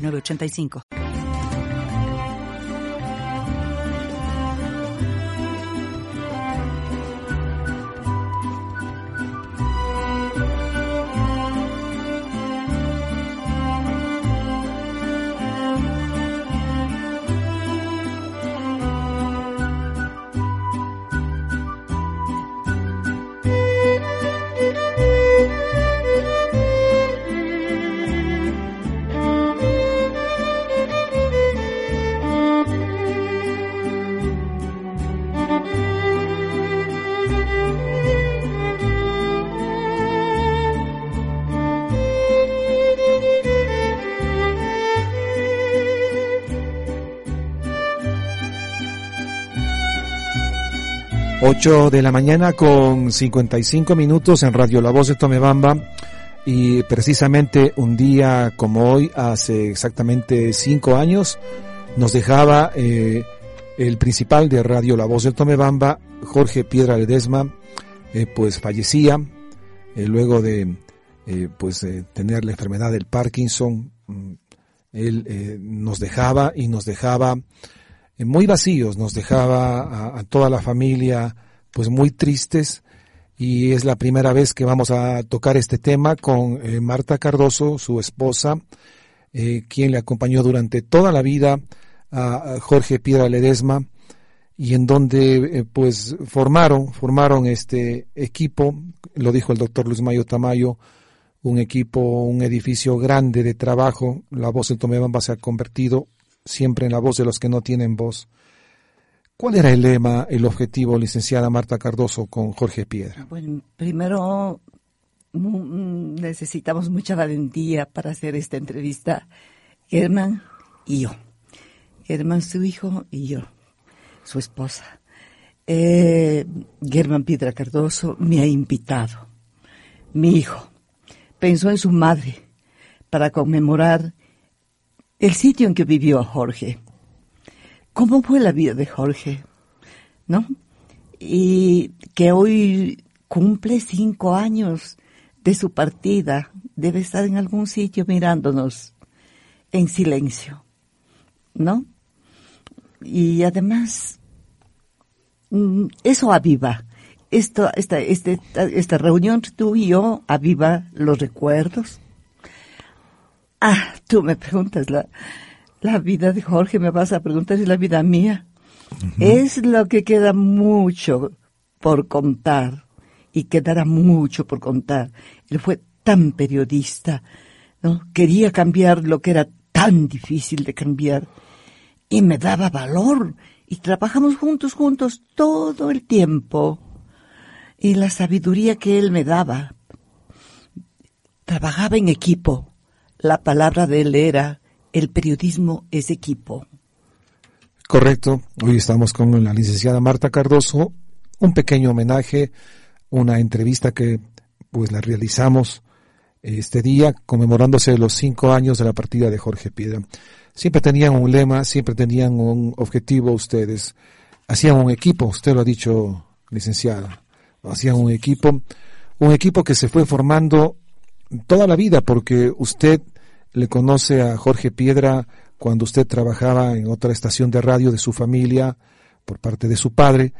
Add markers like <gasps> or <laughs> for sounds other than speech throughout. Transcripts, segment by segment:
985. 8 de la mañana con 55 minutos en Radio La Voz de Tomebamba y precisamente un día como hoy, hace exactamente cinco años, nos dejaba eh, el principal de Radio La Voz de Tomebamba, Jorge Piedra Ledesma, eh, pues fallecía eh, luego de pues tener la enfermedad del Parkinson. Mm, él nos dejaba y nos dejaba muy vacíos, nos dejaba a, toda la familia pues muy tristes y es la primera vez que vamos a tocar este tema con eh, Marta Cardoso, su esposa, eh, quien le acompañó durante toda la vida a, Jorge Piedra Ledesma y en donde pues formaron, formaron este equipo, lo dijo el doctor Luis Mayo Tamayo, un equipo, un edificio grande de trabajo, la voz del Tomebamba se ha convertido siempre en la voz de los que no tienen voz. ¿Cuál era el lema, el objetivo, licenciada Marta Cardoso, con Jorge Piedra? Bueno, primero necesitamos mucha valentía para hacer esta entrevista. Germán y yo. Germán, su hijo, y yo, su esposa. Eh, Germán Piedra Cardoso me ha invitado. Mi hijo pensó en su madre para conmemorar el sitio en que vivió Jorge. ¿Cómo fue la vida de Jorge? ¿No? Y que hoy cumple cinco años de su partida. Debe estar en algún sitio mirándonos en silencio. ¿No? Y además, mm, eso aviva. Esta, este, esta reunión tú y yo aviva los recuerdos, Ah, tú me preguntas la, la vida de Jorge, me vas a preguntar si la vida mía. Es lo que queda mucho por contar y quedará mucho por contar. Él fue tan periodista, ¿no? Quería cambiar lo que era tan difícil de cambiar y me daba valor y trabajamos juntos, juntos todo el tiempo y la sabiduría que él me daba. Trabajaba en equipo la palabra de él era, el periodismo es equipo. Correcto. Hoy estamos con la licenciada Marta Cardoso. Un pequeño homenaje, una entrevista que pues la realizamos este día conmemorándose los cinco años de la partida de Jorge Piedra. Siempre tenían un lema, siempre tenían un objetivo ustedes. Hacían un equipo, usted lo ha dicho, licenciada. Hacían un equipo, un equipo que se fue formando toda la vida, porque usted le conoce a Jorge Piedra cuando usted trabajaba en otra estación de radio de su familia por parte de su padre,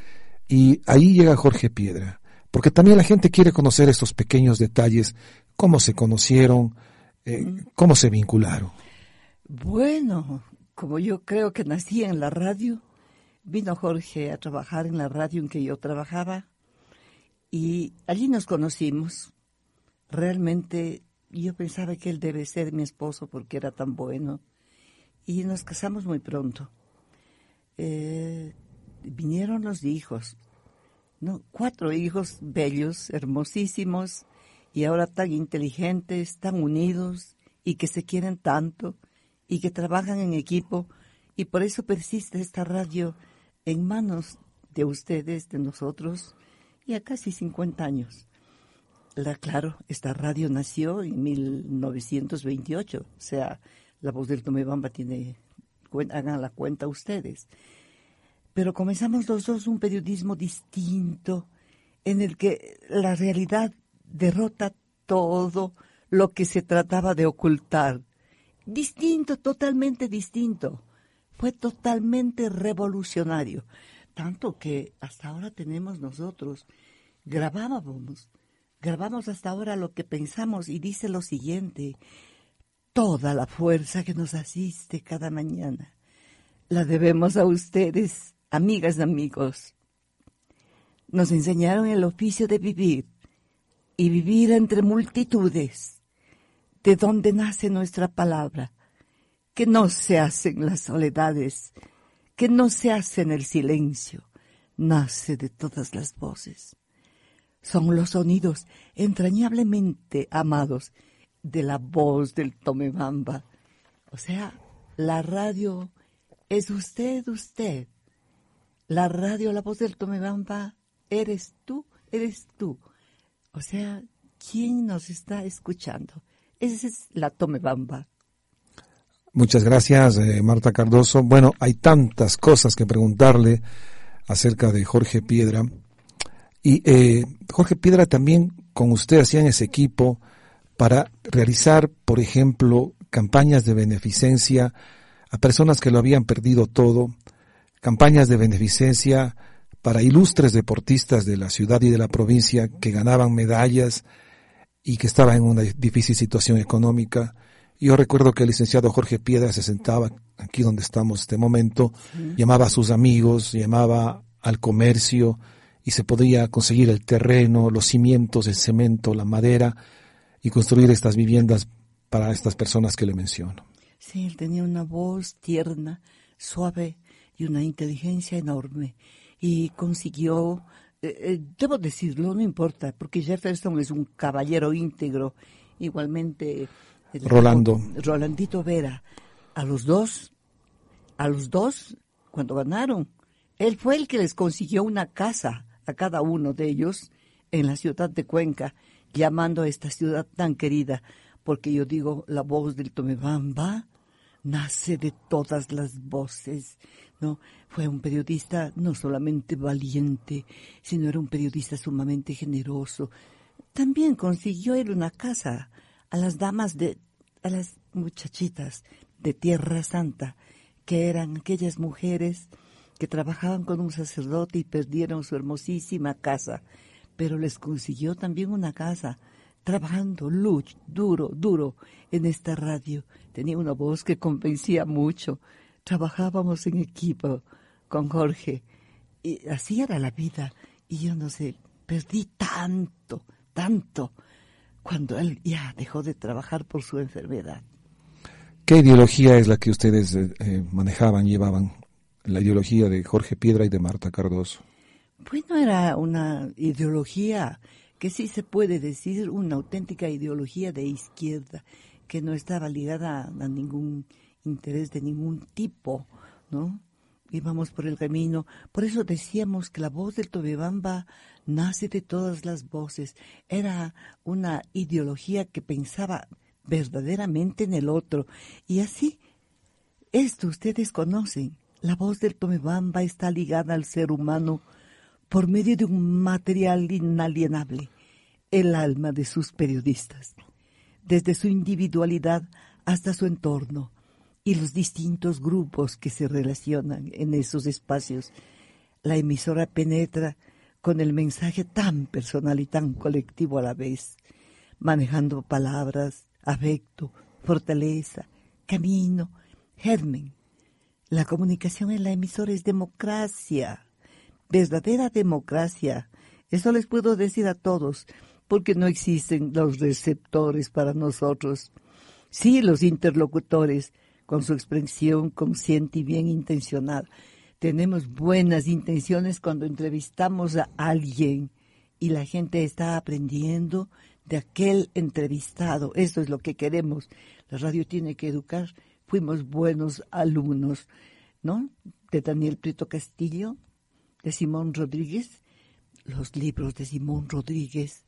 y ahí llega Jorge Piedra, porque también la gente quiere conocer estos pequeños detalles, cómo se conocieron, eh, cómo se vincularon. Bueno, como yo creo que nací en la radio, vino Jorge a trabajar en la radio en que yo trabajaba y allí nos conocimos realmente yo pensaba que él debe ser mi esposo porque era tan bueno. Y nos casamos muy pronto. Eh, vinieron los hijos, ¿no? Cuatro hijos bellos, hermosísimos, y ahora tan inteligentes, tan unidos, y que se quieren tanto, y que trabajan en equipo y por eso persiste esta radio en manos de ustedes, de nosotros, y a casi 50 años. La, claro, esta radio nació en 1928, o sea, la voz del Tomebamba tiene, hagan la cuenta ustedes. Pero comenzamos los dos un periodismo distinto, en el que la realidad derrota todo lo que se trataba de ocultar. Distinto, totalmente distinto. Fue totalmente revolucionario. Tanto que hasta ahora tenemos nosotros, grabábamos, grabamos hasta ahora lo que pensamos y dice lo siguiente, toda la fuerza que nos asiste cada mañana, la debemos a ustedes, amigas y amigos. Nos enseñaron el oficio de vivir y vivir entre multitudes, de donde nace nuestra palabra, que no se hace en las soledades, que no se hace en el silencio, nace de todas las voces. Son los sonidos entrañablemente amados de la voz del Tomebamba. O sea, la radio es usted, usted. La radio, la voz del Tomebamba, eres tú, eres tú. O sea, ¿quién nos está escuchando? Esa es la Tomebamba. Muchas gracias, eh, Marta Cardoso. Bueno, hay tantas cosas que preguntarle acerca de Jorge Piedra. Y eh, Jorge Piedra también con usted hacían ese equipo para realizar, por ejemplo, campañas de beneficencia a personas que lo habían perdido todo, campañas de beneficencia para ilustres deportistas de la ciudad y de la provincia que ganaban medallas y que estaban en una difícil situación económica. Yo recuerdo que el licenciado Jorge Piedra se sentaba aquí donde estamos este momento, llamaba a sus amigos, llamaba al comercio y se podía conseguir el terreno, los cimientos, el cemento, la madera y construir estas viviendas para estas personas que le menciono. Sí, él tenía una voz tierna, suave y una inteligencia enorme y consiguió, eh, eh, debo decirlo, no importa, porque Jefferson es un caballero íntegro, igualmente Rolando. Rolandito Vera. A los dos, a los dos, cuando ganaron, él fue el que les consiguió una casa a cada uno de ellos en la ciudad de Cuenca, llamando a esta ciudad tan querida, porque yo digo, la voz del Tomebamba nace de todas las voces, ¿no? Fue un periodista no solamente valiente, sino era un periodista sumamente generoso. También consiguió él una casa a las damas de, a las muchachitas de Tierra Santa, que eran aquellas mujeres que trabajaban con un sacerdote y perdieron su hermosísima casa, pero les consiguió también una casa, trabajando luch, duro, duro en esta radio. Tenía una voz que convencía mucho. Trabajábamos en equipo con Jorge. Y así era la vida. Y yo no sé, perdí tanto, tanto cuando él ya dejó de trabajar por su enfermedad. ¿Qué ideología es la que ustedes eh, eh, manejaban, llevaban? La ideología de Jorge Piedra y de Marta Cardoso. Bueno, era una ideología que sí se puede decir una auténtica ideología de izquierda, que no estaba ligada a ningún interés de ningún tipo, ¿no? íbamos por el camino. Por eso decíamos que la voz del Tobebamba nace de todas las voces. Era una ideología que pensaba verdaderamente en el otro. Y así, esto ustedes conocen. La voz del Tomebamba está ligada al ser humano por medio de un material inalienable, el alma de sus periodistas, desde su individualidad hasta su entorno, y los distintos grupos que se relacionan en esos espacios. La emisora penetra con el mensaje tan personal y tan colectivo a la vez, manejando palabras, afecto, fortaleza, camino, germen. La comunicación en la emisora es democracia, verdadera democracia. Eso les puedo decir a todos, porque no existen los receptores para nosotros. Sí, los interlocutores, con su expresión consciente y bien intencionada. Tenemos buenas intenciones cuando entrevistamos a alguien y la gente está aprendiendo de aquel entrevistado. Eso es lo que queremos. La radio tiene que educar fuimos buenos alumnos, ¿no? De Daniel Prieto Castillo, de Simón Rodríguez, los libros de Simón Rodríguez,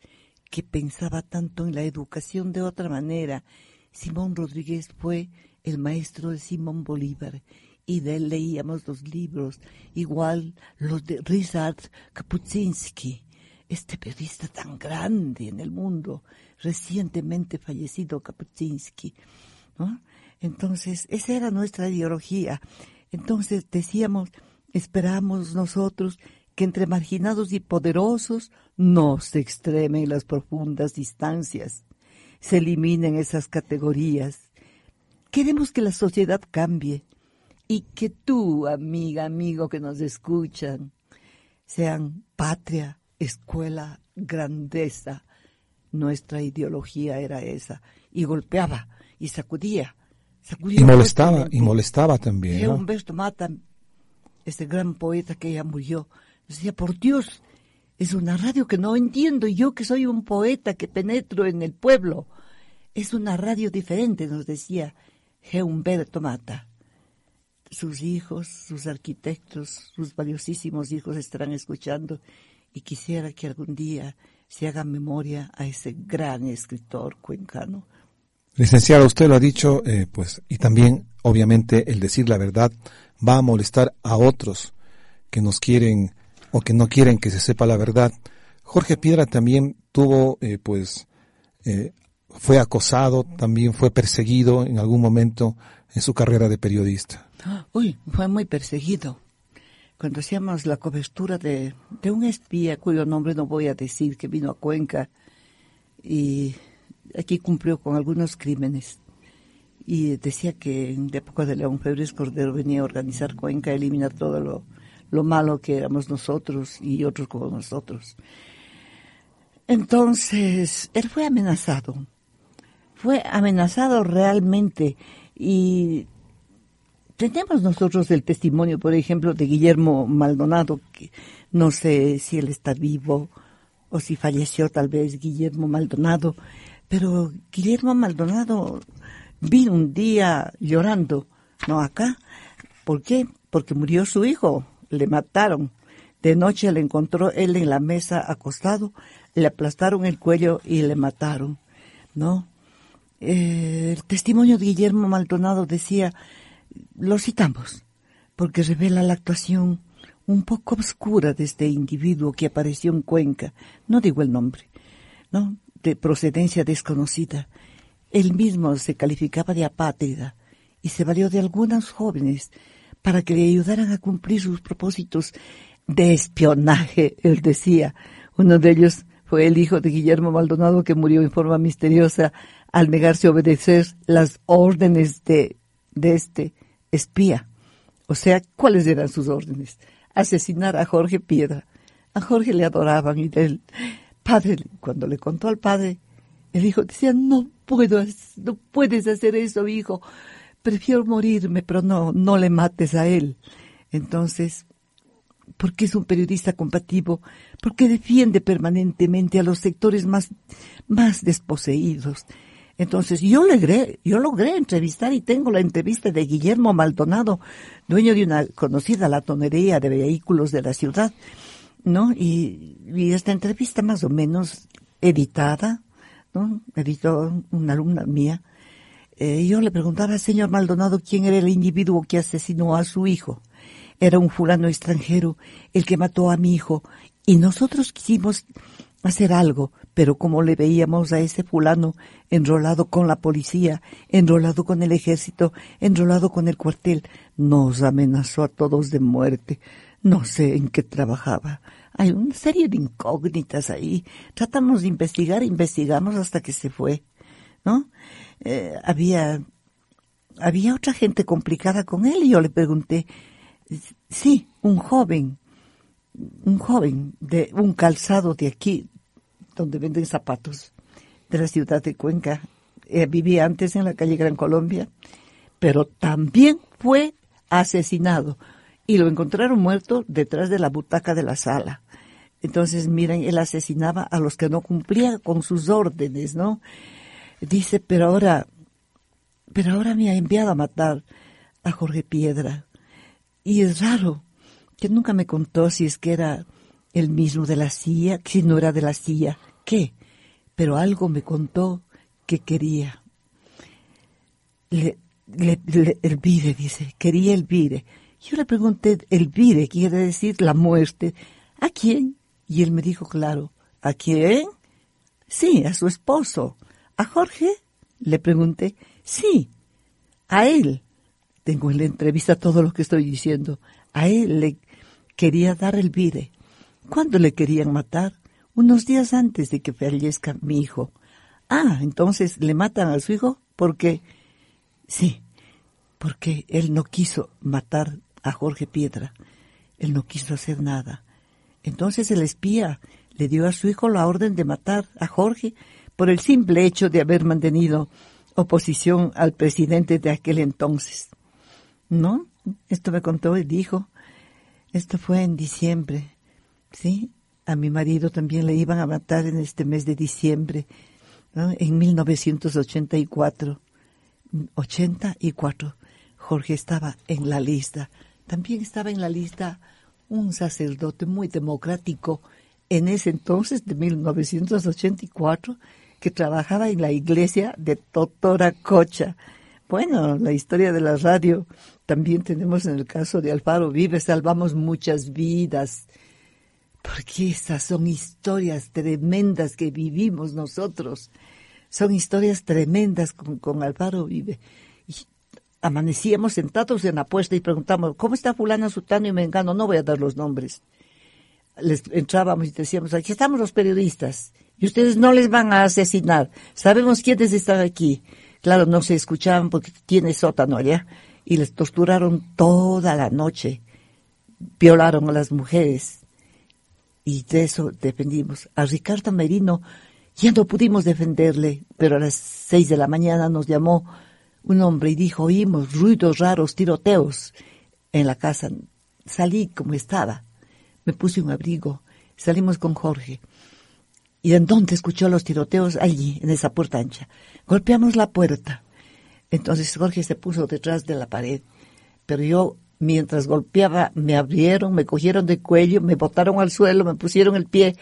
que pensaba tanto en la educación de otra manera. Simón Rodríguez fue el maestro de Simón Bolívar y de él leíamos los libros, igual los de Ryszard Kapuscinski, este periodista tan grande en el mundo, recientemente fallecido Kapuscinski. ¿no? Entonces, esa era nuestra ideología. Entonces decíamos, esperamos nosotros que entre marginados y poderosos no se extremen las profundas distancias, se eliminen esas categorías. Queremos que la sociedad cambie y que tú, amiga, amigo que nos escuchan, sean patria, escuela, grandeza. Nuestra ideología era esa. Y golpeaba, y sacudía. Y molestaba, y molestaba también. ¿no? Humberto Mata, ese gran poeta que ya murió, decía, por Dios, es una radio que no entiendo, yo que soy un poeta que penetro en el pueblo. Es una radio diferente, nos decía G. Humberto Mata. Sus hijos, sus arquitectos, sus valiosísimos hijos estarán escuchando y quisiera que algún día se haga memoria a ese gran escritor cuencano. Licenciado, usted lo ha dicho, eh, pues, y también, obviamente, el decir la verdad va a molestar a otros que nos quieren o que no quieren que se sepa la verdad. Jorge Piedra también tuvo, eh, pues, eh, fue acosado, también fue perseguido en algún momento en su carrera de periodista. <gasps> Uy, fue muy perseguido. Cuando hacíamos la cobertura de, de un espía cuyo nombre no voy a decir, que vino a Cuenca y aquí cumplió con algunos crímenes. Y decía que en la época de León Febres Cordero venía a organizar Cuenca, eliminar todo lo, lo malo que éramos nosotros y otros como nosotros. Entonces, él fue amenazado. Fue amenazado realmente y tenemos nosotros el testimonio, por ejemplo, de Guillermo Maldonado, que no sé si él está vivo o si falleció tal vez Guillermo Maldonado, pero Guillermo Maldonado vino un día llorando, no acá. ¿Por qué? Porque murió su hijo, le mataron. De noche le encontró él en la mesa acostado, le aplastaron el cuello y le mataron, ¿no? Eh, el testimonio de Guillermo Maldonado decía, lo citamos, porque revela la actuación un poco oscura de este individuo que apareció en Cuenca, no digo el nombre, ¿no? De procedencia desconocida. Él mismo se calificaba de apátrida y se valió de algunos jóvenes para que le ayudaran a cumplir sus propósitos de espionaje, él decía. Uno de ellos fue el hijo de Guillermo Maldonado que murió en forma misteriosa al negarse a obedecer las órdenes de, de este espía. O sea, ¿cuáles eran sus órdenes? Asesinar a Jorge Piedra. A Jorge le adoraban y del padre, cuando le contó al padre, el hijo decía, no puedo, no puedes hacer eso, hijo prefiero morirme, pero no, no le mates a él. Entonces, porque es un periodista combativo, porque defiende permanentemente a los sectores más, más desposeídos. Entonces, yo logré, yo logré entrevistar y tengo la entrevista de Guillermo Maldonado, dueño de una conocida latonería de vehículos de la ciudad, ¿no? Y, y esta entrevista más o menos editada, ¿no? Editó una alumna mía, eh, yo le preguntaba al señor Maldonado quién era el individuo que asesinó a su hijo. Era un fulano extranjero el que mató a mi hijo y nosotros quisimos hacer algo, pero como le veíamos a ese fulano enrolado con la policía, enrolado con el ejército, enrolado con el cuartel, nos amenazó a todos de muerte. No sé en qué trabajaba. Hay una serie de incógnitas ahí. Tratamos de investigar, investigamos hasta que se fue, ¿no? Eh, había, había otra gente complicada con él y yo le pregunté, sí, un joven, un joven de un calzado de aquí, donde venden zapatos, de la ciudad de Cuenca. Eh, vivía antes en la calle Gran Colombia, pero también fue asesinado y lo encontraron muerto detrás de la butaca de la sala. Entonces, miren, él asesinaba a los que no cumplían con sus órdenes, ¿no? Dice, pero ahora pero ahora me ha enviado a matar a Jorge Piedra. Y es raro que nunca me contó si es que era el mismo de la CIA, si no era de la CIA, qué. Pero algo me contó que quería. Le, le, Elvire, dice, quería Elvire. Yo le pregunté, Elvire quiere decir la muerte. ¿A quién? Y él me dijo, claro, ¿a quién? Sí, a su esposo. ¿A Jorge? Le pregunté, sí, a él. Tengo en la entrevista todo lo que estoy diciendo. A él le quería dar el vire. ¿Cuándo le querían matar? Unos días antes de que fallezca mi hijo. Ah, entonces le matan a su hijo porque... Sí, porque él no quiso matar a Jorge Piedra. Él no quiso hacer nada. Entonces el espía le dio a su hijo la orden de matar a Jorge por el simple hecho de haber mantenido oposición al presidente de aquel entonces. ¿No? Esto me contó y dijo. Esto fue en diciembre. ¿Sí? A mi marido también le iban a matar en este mes de diciembre, en 1984. 84. Jorge estaba en la lista. También estaba en la lista un sacerdote muy democrático en ese entonces de 1984 que trabajaba en la iglesia de Totora Cocha. Bueno, la historia de la radio también tenemos en el caso de Alfaro Vive, salvamos muchas vidas, porque estas son historias tremendas que vivimos nosotros. Son historias tremendas con, con Alfaro Vive. Amanecíamos sentados en la puesta y preguntamos, ¿cómo está fulano, sutano y mengano? No voy a dar los nombres les entrábamos y decíamos, aquí estamos los periodistas y ustedes no les van a asesinar. Sabemos quiénes están aquí. Claro, no se escuchaban porque tiene sótano allá y les torturaron toda la noche. Violaron a las mujeres y de eso defendimos. A Ricardo Merino ya no pudimos defenderle, pero a las seis de la mañana nos llamó un hombre y dijo, oímos ruidos raros, tiroteos en la casa. Salí como estaba me puse un abrigo, salimos con Jorge. Y entonces escuchó los tiroteos allí, en esa puerta ancha. Golpeamos la puerta. Entonces Jorge se puso detrás de la pared. Pero yo, mientras golpeaba, me abrieron, me cogieron de cuello, me botaron al suelo, me pusieron el pie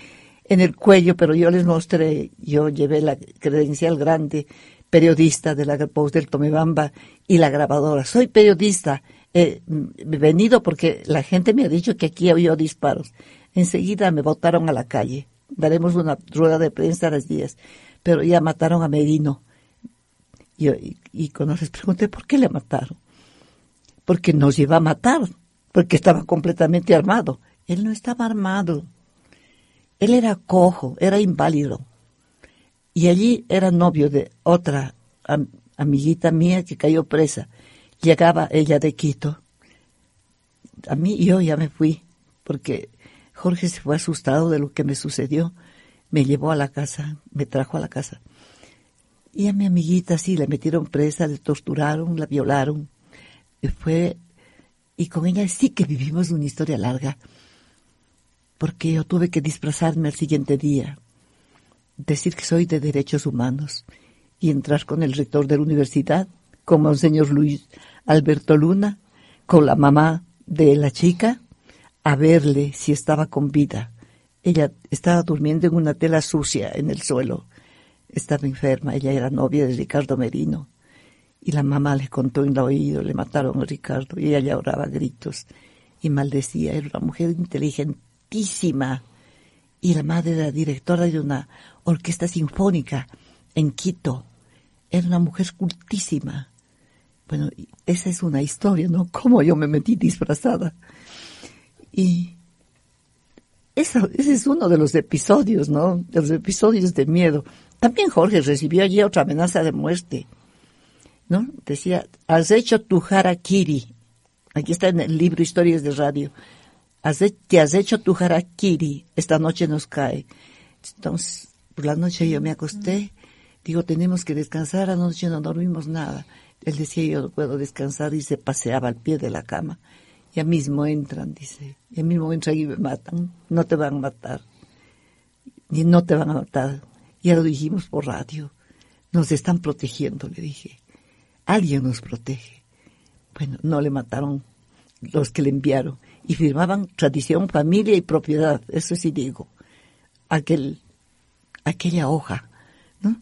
en el cuello, pero yo les mostré, yo llevé la credencial grande, periodista de la Post del Tomebamba y la grabadora. Soy periodista he venido porque la gente me ha dicho que aquí había disparos. Enseguida me botaron a la calle. Daremos una rueda de prensa a las 10. Pero ya mataron a Merino. Y, y, cuando les pregunté por qué le mataron, porque nos iba a matar, porque estaba completamente armado. Él no estaba armado. Él era cojo, era inválido. Y allí era novio de otra amiguita mía que cayó presa llegaba ella de Quito. A mí yo ya me fui, porque Jorge se fue asustado de lo que me sucedió. Me llevó a la casa, me trajo a la casa. Y a mi amiguita sí, la metieron presa, le torturaron, la violaron. Y fue, y con ella sí que vivimos una historia larga, porque yo tuve que disfrazarme al siguiente día, decir que soy de derechos humanos y entrar con el rector de la universidad, como el señor Luis Alberto Luna con la mamá de la chica a verle si estaba con vida. Ella estaba durmiendo en una tela sucia en el suelo. Estaba enferma, ella era novia de Ricardo Merino. Y la mamá le contó en el oído, le mataron a Ricardo y ella lloraba gritos y maldecía. Era una mujer inteligentísima. Y la madre era directora de una orquesta sinfónica en Quito. Era una mujer cultísima. Bueno, esa es una historia, ¿no? <laughs> Cómo yo me metí disfrazada. Y ese es uno de los episodios, ¿no? De los episodios de miedo. También Jorge recibió allí otra amenaza de muerte, ¿no? Decía, has hecho tu harakiri. Aquí está en el libro Historias de Radio. Te has hecho tu harakiri. Esta noche nos cae. Entonces, por la noche yo me acosté. Digo, tenemos que descansar. Anoche no dormimos nada. Él decía, yo no puedo descansar y se paseaba al pie de la cama. Ya mismo entran, dice, ya mismo entran y me matan. No te van a matar. Ni no te van a matar. Ya lo dijimos por radio. Nos están protegiendo, le dije. alguien nos protege. Bueno, no le mataron los que le enviaron y firmaban tradición, familia y propiedad, eso sí digo, aquel, aquella hoja, ¿no?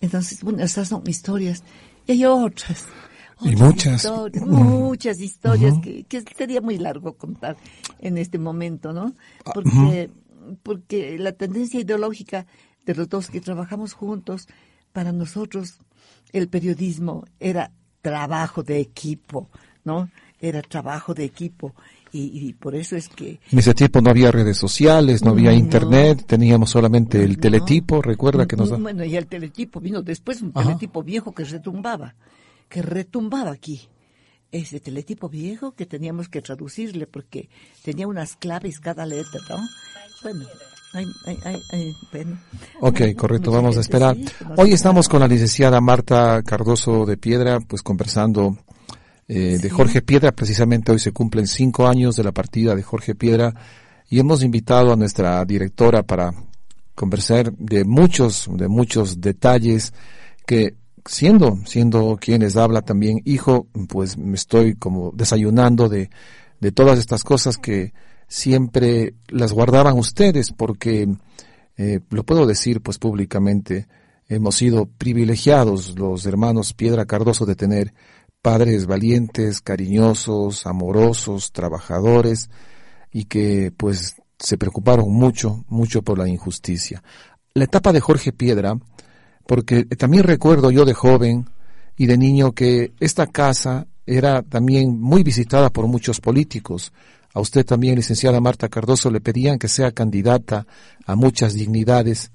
Entonces, bueno, esas son historias y hay otras. y muchas. muchas historias que, sería muy largo contar en este momento, ¿no? Ah, porque, porque la tendencia ideológica de los dos que trabajamos juntos, para nosotros el periodismo era trabajo de equipo, ¿no? Era trabajo de equipo. Y, por eso es que... En ese tiempo no había redes sociales, no había internet, teníamos solamente el teletipo, recuerda que nos... Bueno, y el teletipo vino después, un teletipo viejo que retumbaba, que retumbaba aquí. Ese teletipo viejo que teníamos que traducirle porque tenía unas claves cada letra, ¿no? Bueno, Ok, correcto, vamos a esperar. Hoy estamos con la licenciada Marta Cardoso de Piedra, pues conversando eh, de Jorge Piedra. Precisamente hoy se cumplen cinco años de la partida de Jorge Piedra y hemos invitado a nuestra directora para conversar de muchos, de muchos detalles que siendo, siendo quienes habla también hijo, pues me estoy como desayunando de, de todas estas cosas que siempre las guardaban ustedes porque, eh, lo puedo decir pues públicamente, hemos sido privilegiados los hermanos Piedra Cardoso de tener padres valientes, cariñosos, amorosos, trabajadores y que pues se preocuparon mucho, mucho por la injusticia. La etapa de Jorge Piedra, porque también recuerdo yo de joven y de niño que esta casa era también muy visitada por muchos políticos. A usted también, licenciada Marta Cardoso, le pedían que sea candidata a muchas dignidades.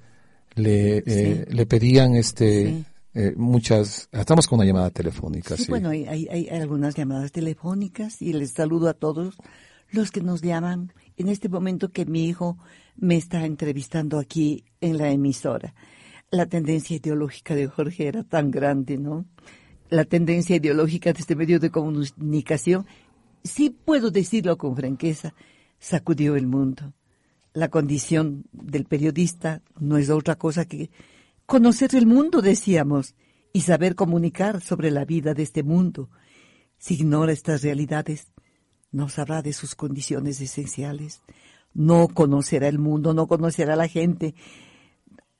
Le, eh, le pedían este eh, muchas. Estamos con una llamada telefónica. Sí, bueno, hay, hay, algunas llamadas telefónicas y les saludo a todos los que nos llaman en este momento que mi hijo me está entrevistando aquí en la emisora. La tendencia ideológica de Jorge era tan grande, ¿no? La tendencia ideológica de este medio de comunicación sí puedo decirlo con franqueza, sacudió el mundo. La condición del periodista no es otra cosa que conocer el mundo, decíamos, y saber comunicar sobre la vida de este mundo. Si ignora estas realidades, no sabrá de sus condiciones esenciales, no conocerá el mundo, no conocerá a la gente,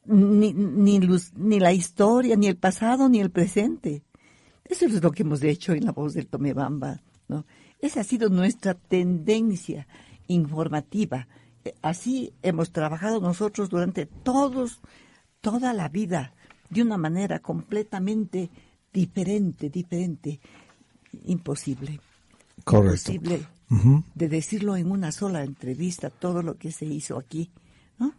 ni, ni, la historia, ni el pasado, ni el presente. Eso es lo que hemos hecho en la voz del Tomebamba, ¿no? Esa ha sido nuestra tendencia informativa. Así hemos trabajado nosotros durante todos, toda la vida, de una manera completamente diferente, diferente, imposible. Correcto. Imposible de decirlo en una sola entrevista, todo lo que se hizo aquí. ¿no?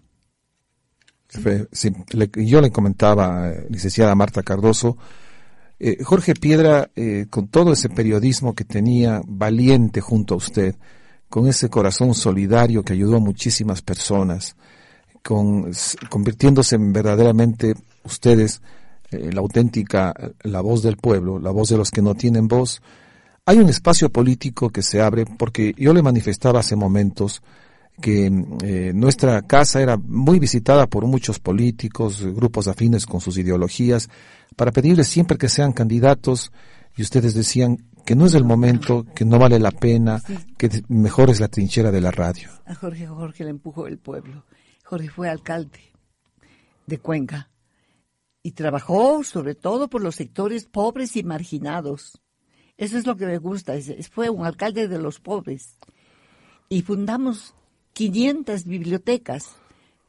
yo le comentaba, eh, licenciada Marta Cardoso, eh, Jorge Piedra, eh, con todo ese periodismo que tenía, valiente junto a usted, con ese corazón solidario que ayudó a muchísimas personas, con, convirtiéndose en verdaderamente ustedes eh, la auténtica, la voz del pueblo, la voz de los que no tienen voz. Hay un espacio político que se abre porque yo le manifestaba hace momentos que nuestra casa era muy visitada por muchos políticos, grupos afines con sus ideologías, para pedirles siempre que sean candidatos y ustedes decían que no es el momento, que no vale la pena, que mejor es la trinchera de la radio. A Jorge Jorge le empujó el pueblo. Jorge fue alcalde de Cuenca y trabajó sobre todo por los sectores pobres y marginados. Eso es lo que me gusta, fue un alcalde de los pobres. Y fundamos 500 bibliotecas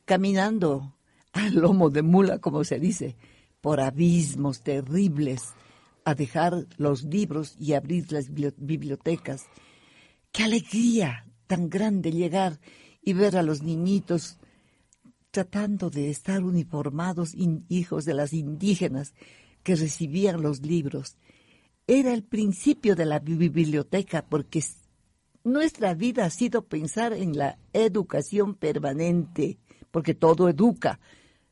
caminando al lomo de mula, como se dice, por abismos terribles a dejar los libros y abrir las bibliotecas. Qué alegría tan grande llegar y ver a los niñitos tratando de estar uniformados hijos de las indígenas que recibían los libros. Era el principio de la biblioteca porque nuestra vida ha sido pensar en la educación permanente, porque todo educa,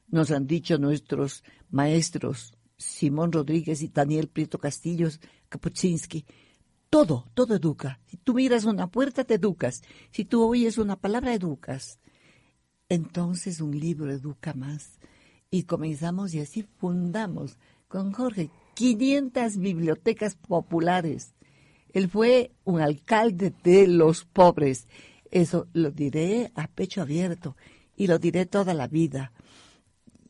nos han dicho nuestros maestros Simón Rodríguez y Daniel Prieto Castillos, Kapuczynski. Todo, todo educa. Si tú miras una puerta, te educas. Si tú oyes una palabra, educas. Entonces un libro educa más. Y comenzamos y así fundamos con Jorge 500 bibliotecas populares. Él fue un alcalde de los pobres. Eso lo diré a pecho abierto y lo diré toda la vida.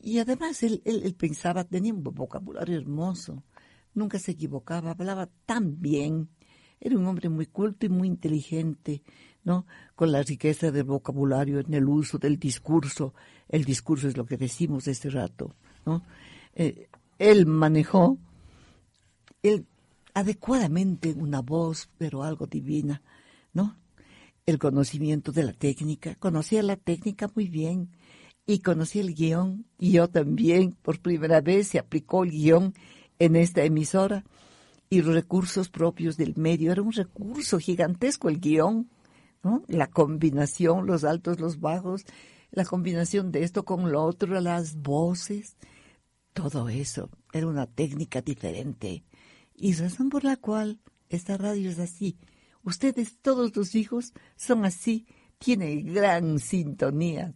Y además él, pensaba, tenía un vocabulario hermoso, nunca se equivocaba, hablaba tan bien. Era un hombre muy culto y muy inteligente, ¿no? Con la riqueza del vocabulario en el uso del discurso. El discurso es lo que decimos este rato, ¿no? Eh, él manejó él, adecuadamente una voz, pero algo divina, ¿no? El conocimiento de la técnica, conocía la técnica muy bien y conocía el guion, y yo también, por primera vez se aplicó el guion en esta emisora y los recursos propios del medio, era un recurso gigantesco el guion, La combinación, los altos, los bajos, la combinación de esto con lo otro, las voces, todo eso era una técnica diferente. Y razón por la cual esta radio es así. Ustedes, todos los hijos, son así, tiene gran sintonía.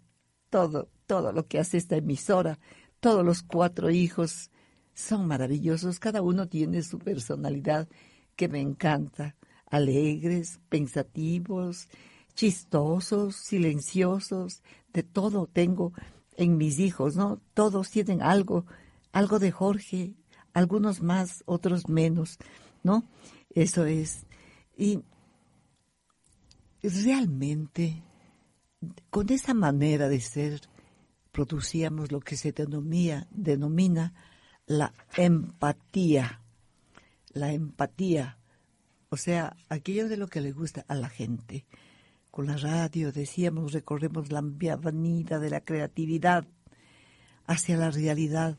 Todo, todo lo que hace esta emisora, todos los cuatro hijos son maravillosos, cada uno tiene su personalidad que me encanta, alegres, pensativos, chistosos, silenciosos, de todo tengo en mis hijos, ¿no? Todos tienen algo, algo de Jorge, algunos más, otros menos, ¿no? Eso es. Y realmente, con esa manera de ser, producíamos lo que se denomina, denomina la empatía. La empatía, o sea, aquello de lo que le gusta a la gente. Con la radio decíamos, recorremos la avenida de la creatividad hacia la realidad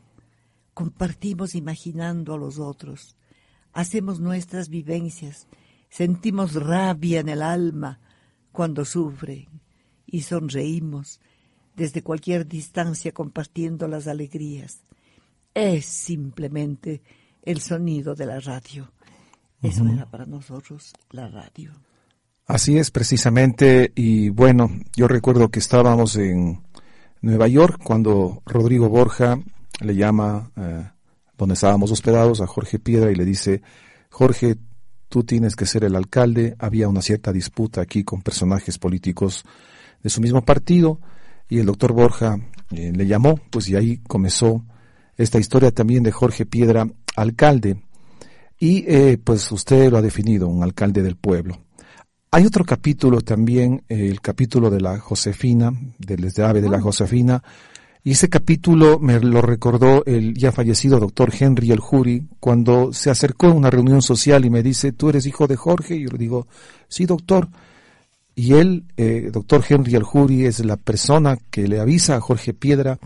compartimos imaginando a los otros, hacemos nuestras vivencias, sentimos rabia en el alma cuando sufren y sonreímos desde cualquier distancia compartiendo las alegrías. Es simplemente el sonido de la radio. Eso era para nosotros la radio. Así es precisamente y bueno, yo recuerdo que estábamos en Nueva York cuando Rodrigo Borja le llama eh, donde estábamos hospedados a Jorge Piedra y le dice, Jorge, tú tienes que ser el alcalde. Había una cierta disputa aquí con personajes políticos de su mismo partido y el doctor Borja eh, le llamó, pues y ahí comenzó esta historia también de Jorge Piedra, alcalde. Y eh, pues usted lo ha definido, un alcalde del pueblo. Hay otro capítulo también, el capítulo de la Josefina, del desde ave de la ah. Josefina, y ese capítulo me lo recordó el ya fallecido doctor Henry El Jury cuando se acercó a una reunión social y me dice, ¿tú eres hijo de Jorge? Y yo le digo, sí, doctor. Y él, eh, doctor Henry El Jury, es la persona que le avisa a Jorge Piedra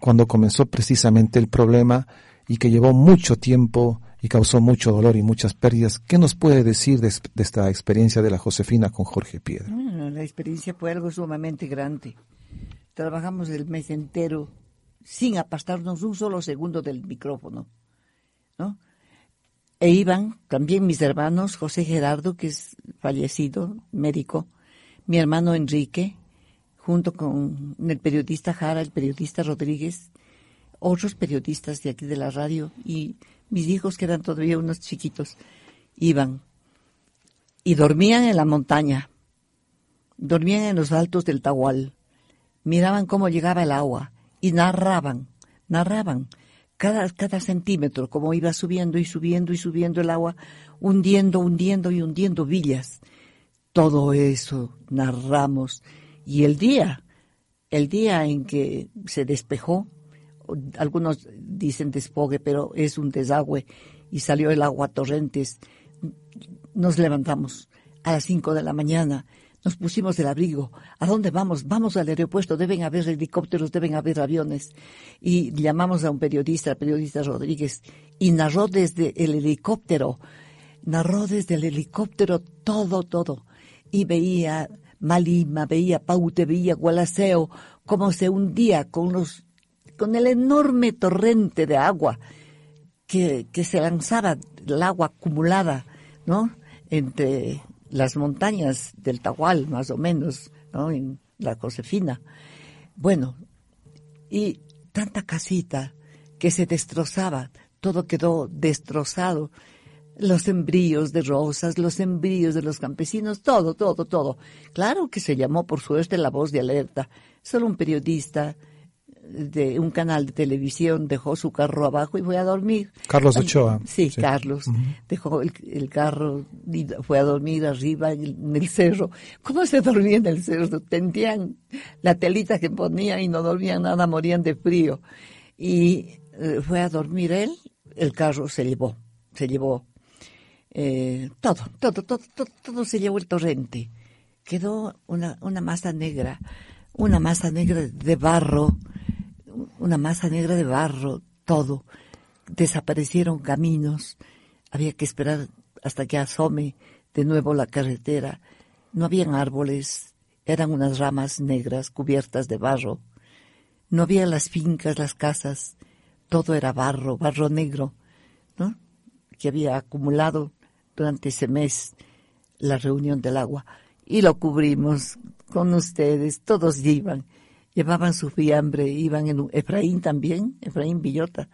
cuando comenzó precisamente el problema y que llevó mucho tiempo y causó mucho dolor y muchas pérdidas. ¿Qué nos puede decir de, esta experiencia de la Josefina con Jorge Piedra? la experiencia fue algo sumamente grande trabajamos el mes entero sin apastarnos un solo segundo del micrófono, ¿no? E iban también mis hermanos, José Gerardo, que es fallecido, médico, mi hermano Enrique, junto con el periodista Jara, el periodista Rodríguez, otros periodistas de aquí de la radio y mis hijos, que eran todavía unos chiquitos, iban y dormían en la montaña, dormían en los altos del Tahual miraban cómo llegaba el agua y narraban, narraban cada, cada centímetro, cómo iba subiendo y subiendo y subiendo el agua, hundiendo, hundiendo y hundiendo villas. Todo eso narramos. Y el día, el día en que se despejó, algunos dicen despogue, pero es un desagüe, y salió el agua a torrentes, nos levantamos a las cinco de la mañana nos pusimos del abrigo. ¿A dónde vamos? Vamos al aeropuerto. Deben haber helicópteros, deben haber aviones. Y llamamos a un periodista, el periodista Rodríguez, y narró desde el helicóptero, narró desde el helicóptero todo, todo. Y veía Malima, veía Paute, veía Gualaceo, cómo se hundía con los, con el enorme torrente de agua que, que se lanzaba, el agua acumulada, ¿no? Entre las montañas del Tahual, más o menos, ¿no? En la Josefina. Bueno, y tanta casita que se destrozaba, todo quedó destrozado. Los sembríos de rosas, los sembríos de los campesinos, todo, todo, todo. Claro que se llamó por suerte la voz de alerta. Solo un periodista de un canal de televisión dejó su carro abajo y fue a dormir. Carlos Ochoa. Sí, Carlos. Dejó el, carro y fue a dormir arriba en el, cerro. ¿Cómo se dormía en el cerro? Tendían la telita que ponían y no dormían nada, morían de frío. Y eh, fue a dormir él, el carro se llevó, se llevó eh, todo, todo, todo, todo, todo se llevó el torrente. Quedó una, una masa negra, una masa negra de barro, una masa negra de barro, todo. Desaparecieron caminos, había que esperar hasta que asome de nuevo la carretera. No habían árboles, eran unas ramas negras cubiertas de barro. No había las fincas, las casas, todo era barro, barro negro, ¿no? Que había acumulado durante ese mes la reunión del agua. Y lo cubrimos con ustedes, todos iban llevaban su fiambre, iban en Efraín también, Efraín Villota,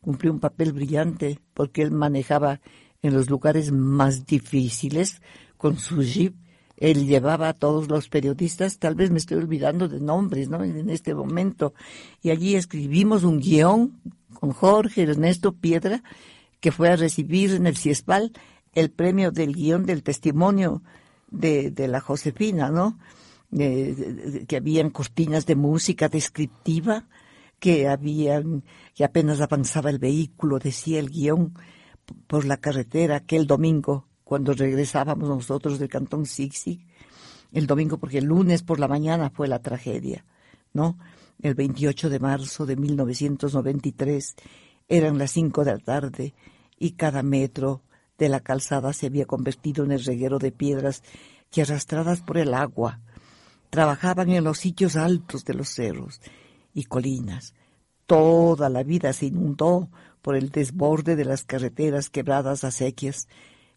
cumplió un papel brillante porque él manejaba en los lugares más difíciles con su jeep. Él llevaba a todos los periodistas, tal vez me estoy olvidando de nombres, ¿no? En este momento. Y allí escribimos un guion con Jorge Ernesto Piedra, que fue a recibir en el CIESPAL el premio del guion del testimonio de la Josefina, ¿no? Que habían cortinas de música descriptiva, que habían, que apenas avanzaba el vehículo, decía el guion, por la carretera aquel domingo, cuando regresábamos nosotros del cantón Sixi, el domingo porque el lunes por la mañana fue la tragedia, ¿no? El 28 de marzo de 1993 eran las cinco de la tarde y cada metro de la calzada se había convertido en el reguero de piedras que arrastradas por el agua trabajaban en los sitios altos de los cerros y colinas. Toda la vida se inundó por el desborde de las carreteras quebradas a sequias.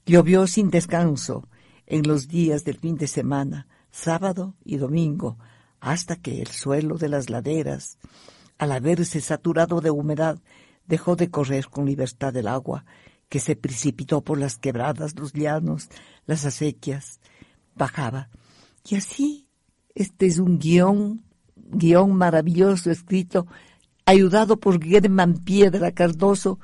Llovió sin descanso en los días del fin de semana, sábado y domingo, hasta que el suelo de las laderas, al haberse saturado de humedad, dejó de correr con libertad el agua, que se precipitó por las quebradas, los llanos, las acequias, bajaba, y así este es un guion, guion maravilloso escrito, ayudado por Germán Piedra Cardoso,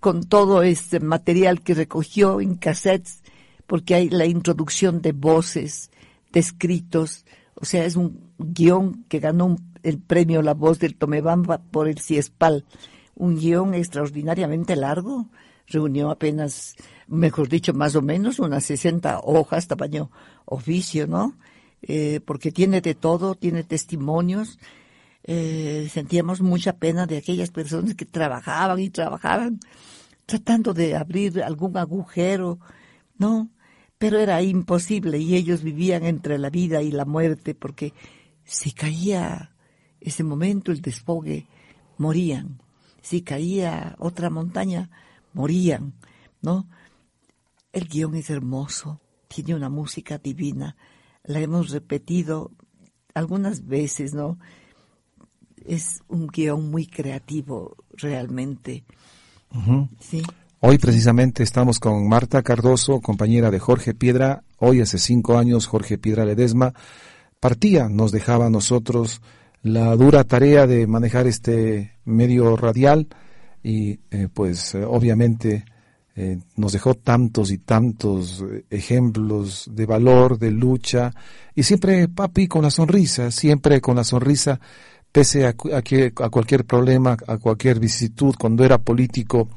con todo este material que recogió en cassettes, porque hay la introducción de voces, de escritos, o sea, es un guion que ganó el premio La Voz del Tomebamba por el Ciespal, un guion extraordinariamente largo, reunió apenas, mejor dicho, más o menos unas 60 hojas, tamaño oficio, ¿no? Eh, porque tiene de todo, tiene testimonios. Eh, sentíamos mucha pena de aquellas personas que trabajaban y trabajaban tratando de abrir algún agujero, ¿no? Pero era imposible y ellos vivían entre la vida y la muerte porque si caía ese momento el desfogue, morían. Si caía otra montaña, morían, ¿no? El guion es hermoso, tiene una música divina, la hemos repetido algunas veces, ¿no? Es un guion muy creativo, realmente. Sí. Hoy precisamente estamos con Marta Cardoso, compañera de Jorge Piedra. Hoy hace cinco años Jorge Piedra Ledesma partía, nos dejaba a nosotros la dura tarea de manejar este medio radial y eh, pues eh, obviamente eh, nos dejó tantos y tantos eh, ejemplos de valor, de lucha, y siempre papi con la sonrisa, siempre con la sonrisa, pese a, a, a cualquier problema, a cualquier vicisitud, cuando era político,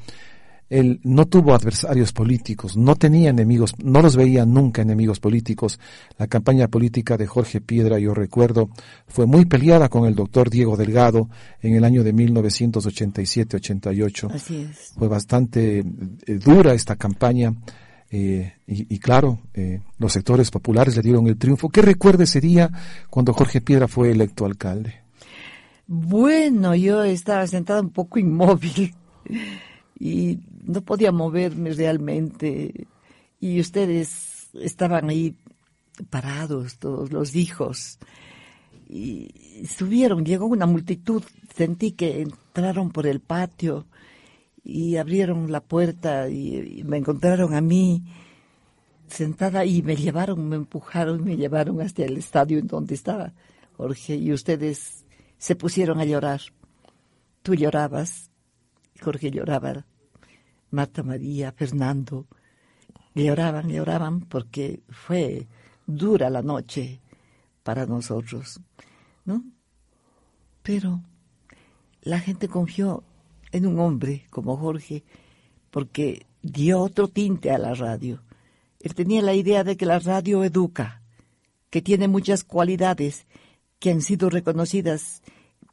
él no tuvo adversarios políticos, no tenía enemigos, no los veía nunca enemigos políticos. La campaña política de Jorge Piedra, yo recuerdo, fue muy peleada con el doctor Diego Delgado en el año de 1987-88. Así es. Fue bastante eh, dura esta campaña. Eh, y, claro, eh, los sectores populares le dieron el triunfo. ¿Qué recuerda ese día cuando Jorge Piedra fue electo alcalde? Bueno, yo estaba sentada un poco inmóvil y no podía moverme realmente. Y ustedes estaban ahí parados, todos los hijos. Y subieron, llegó una multitud, sentí que entraron por el patio y abrieron la puerta y, me encontraron a mí sentada y me llevaron, me empujaron, me llevaron hasta el estadio en donde estaba Jorge y ustedes se pusieron a llorar. Tú llorabas, Jorge lloraba, Marta María, Fernando, lloraban, lloraban porque fue dura la noche para nosotros, ¿no? Pero la gente confió en un hombre como Jorge porque dio otro tinte a la radio. Él tenía la idea de que la radio educa, que tiene muchas cualidades que han sido reconocidas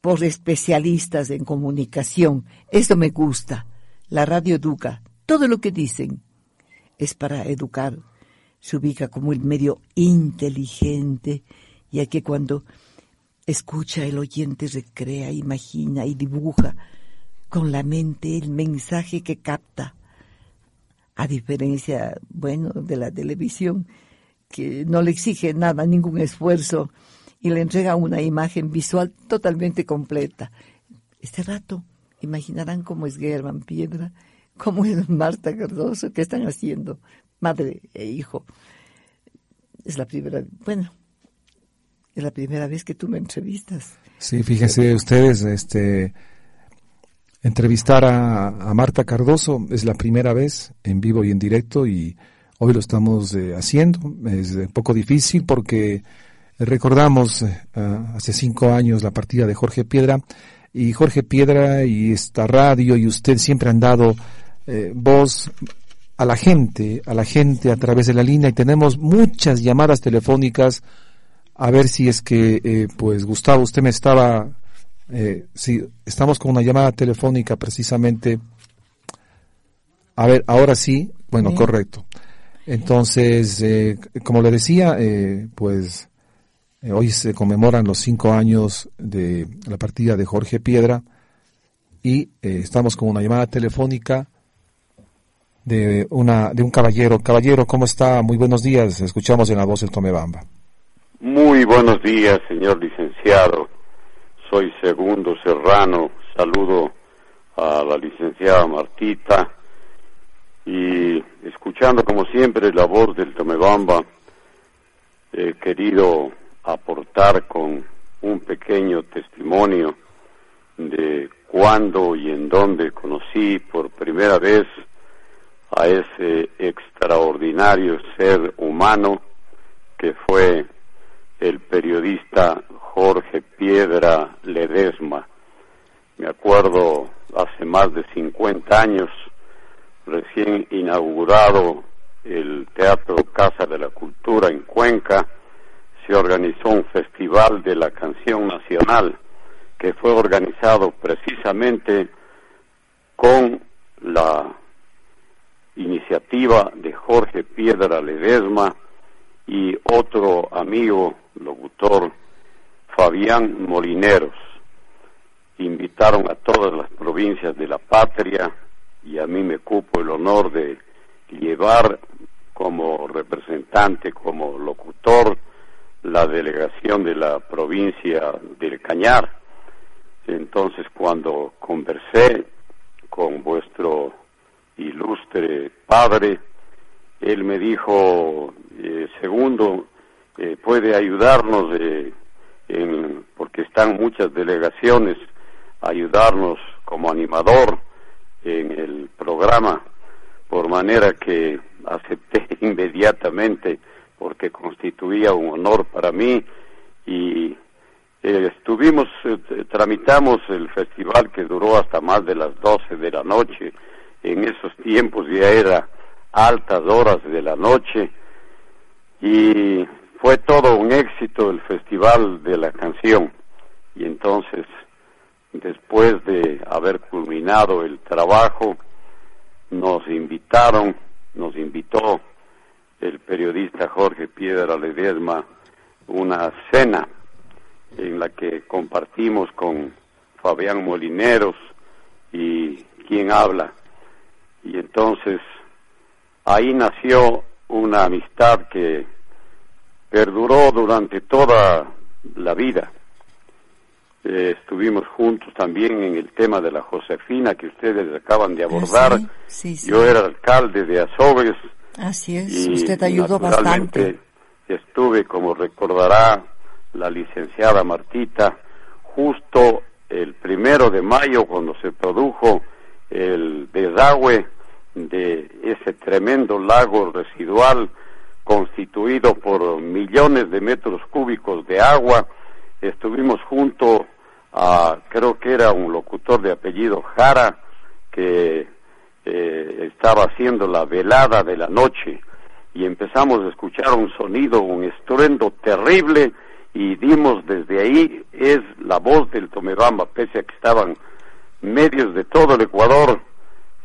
por especialistas en comunicación. Eso me gusta. La radio educa. Todo lo que dicen es para educar. Se ubica como el medio inteligente, ya que cuando escucha el oyente recrea, imagina y dibuja con la mente el mensaje que capta. A diferencia, bueno, de la televisión, que no le exige nada, ningún esfuerzo, y le entrega una imagen visual totalmente completa. Este rato, imaginarán cómo es Germán Piedra, cómo es Marta Cardoso, qué están haciendo, madre e hijo. Es la primera, bueno, es la primera vez que tú me entrevistas. Sí, fíjense ustedes, este, entrevistar a, Marta Cardoso es la primera vez en vivo y en directo y hoy lo estamos eh, haciendo. Es un poco difícil porque recordamos eh, hace cinco años la partida de Jorge Piedra y Jorge Piedra y esta radio y usted siempre han dado eh, voz a la gente, a la gente a través de la línea y tenemos muchas llamadas telefónicas a ver si es que, pues Gustavo, usted me estaba eh, sí, estamos con una llamada telefónica precisamente. A ver, ahora sí, bueno, correcto. Entonces, eh, como le decía, eh, pues eh, hoy se conmemoran los cinco años de la partida de Jorge Piedra y estamos con una llamada telefónica de una de un caballero. Caballero, ¿cómo está? Muy buenos días. Escuchamos en la voz del Tomebamba. Muy buenos días, señor licenciado soy Segundo Serrano, saludo a la licenciada Martita y escuchando como siempre la voz del Tomebamba, he querido aportar con un pequeño testimonio de cuándo y en dónde conocí por primera vez a ese extraordinario ser humano que fue el periodista Jorge Piedra Ledesma. Me acuerdo hace más de 50 años, recién inaugurado el Teatro Casa de la Cultura en Cuenca, se organizó un festival de la canción nacional que fue organizado precisamente con la iniciativa de Jorge Piedra Ledesma y otro amigo locutor Fabián Molineros. Invitaron a todas las provincias de la patria y a mí me cupo el honor de llevar como representante, como locutor, la delegación de la provincia del Cañar. Entonces, cuando conversé con vuestro ilustre padre, él me dijo, eh, segundo, eh, puede ayudarnos de porque están muchas delegaciones ayudarnos como animador en el programa, por manera que acepté <laughs> inmediatamente porque constituía un honor para mí. Y eh, estuvimos, eh, tramitamos el festival que duró hasta más de las 12 de la noche, en esos tiempos ya era altas horas de la noche. Y fue todo un éxito el Festival de la Canción. Y entonces después de haber culminado el trabajo nos invitaron, nos invitó el periodista Jorge Piedra Ledesma una cena en la que compartimos con Fabián Molineros y quien habla. Y entonces ahí nació una amistad que perduró durante toda la vida. eh, estuvimos juntos también en el tema de la Josefina que ustedes acaban de abordar. Ah, sí, sí, Yo era alcalde de Azogues. Así es, y usted ayudó bastante. Estuve, como recordará la licenciada Martita, justo el primero de mayo cuando se produjo el desagüe de ese tremendo lago residual constituido por millones de metros cúbicos de agua. Estuvimos junto a, creo que era un locutor de apellido Jara, que eh, estaba haciendo la velada de la noche y empezamos a escuchar un sonido, un estruendo terrible y dimos desde ahí, es la voz del Tomebamba, pese a que estaban medios de todo el Ecuador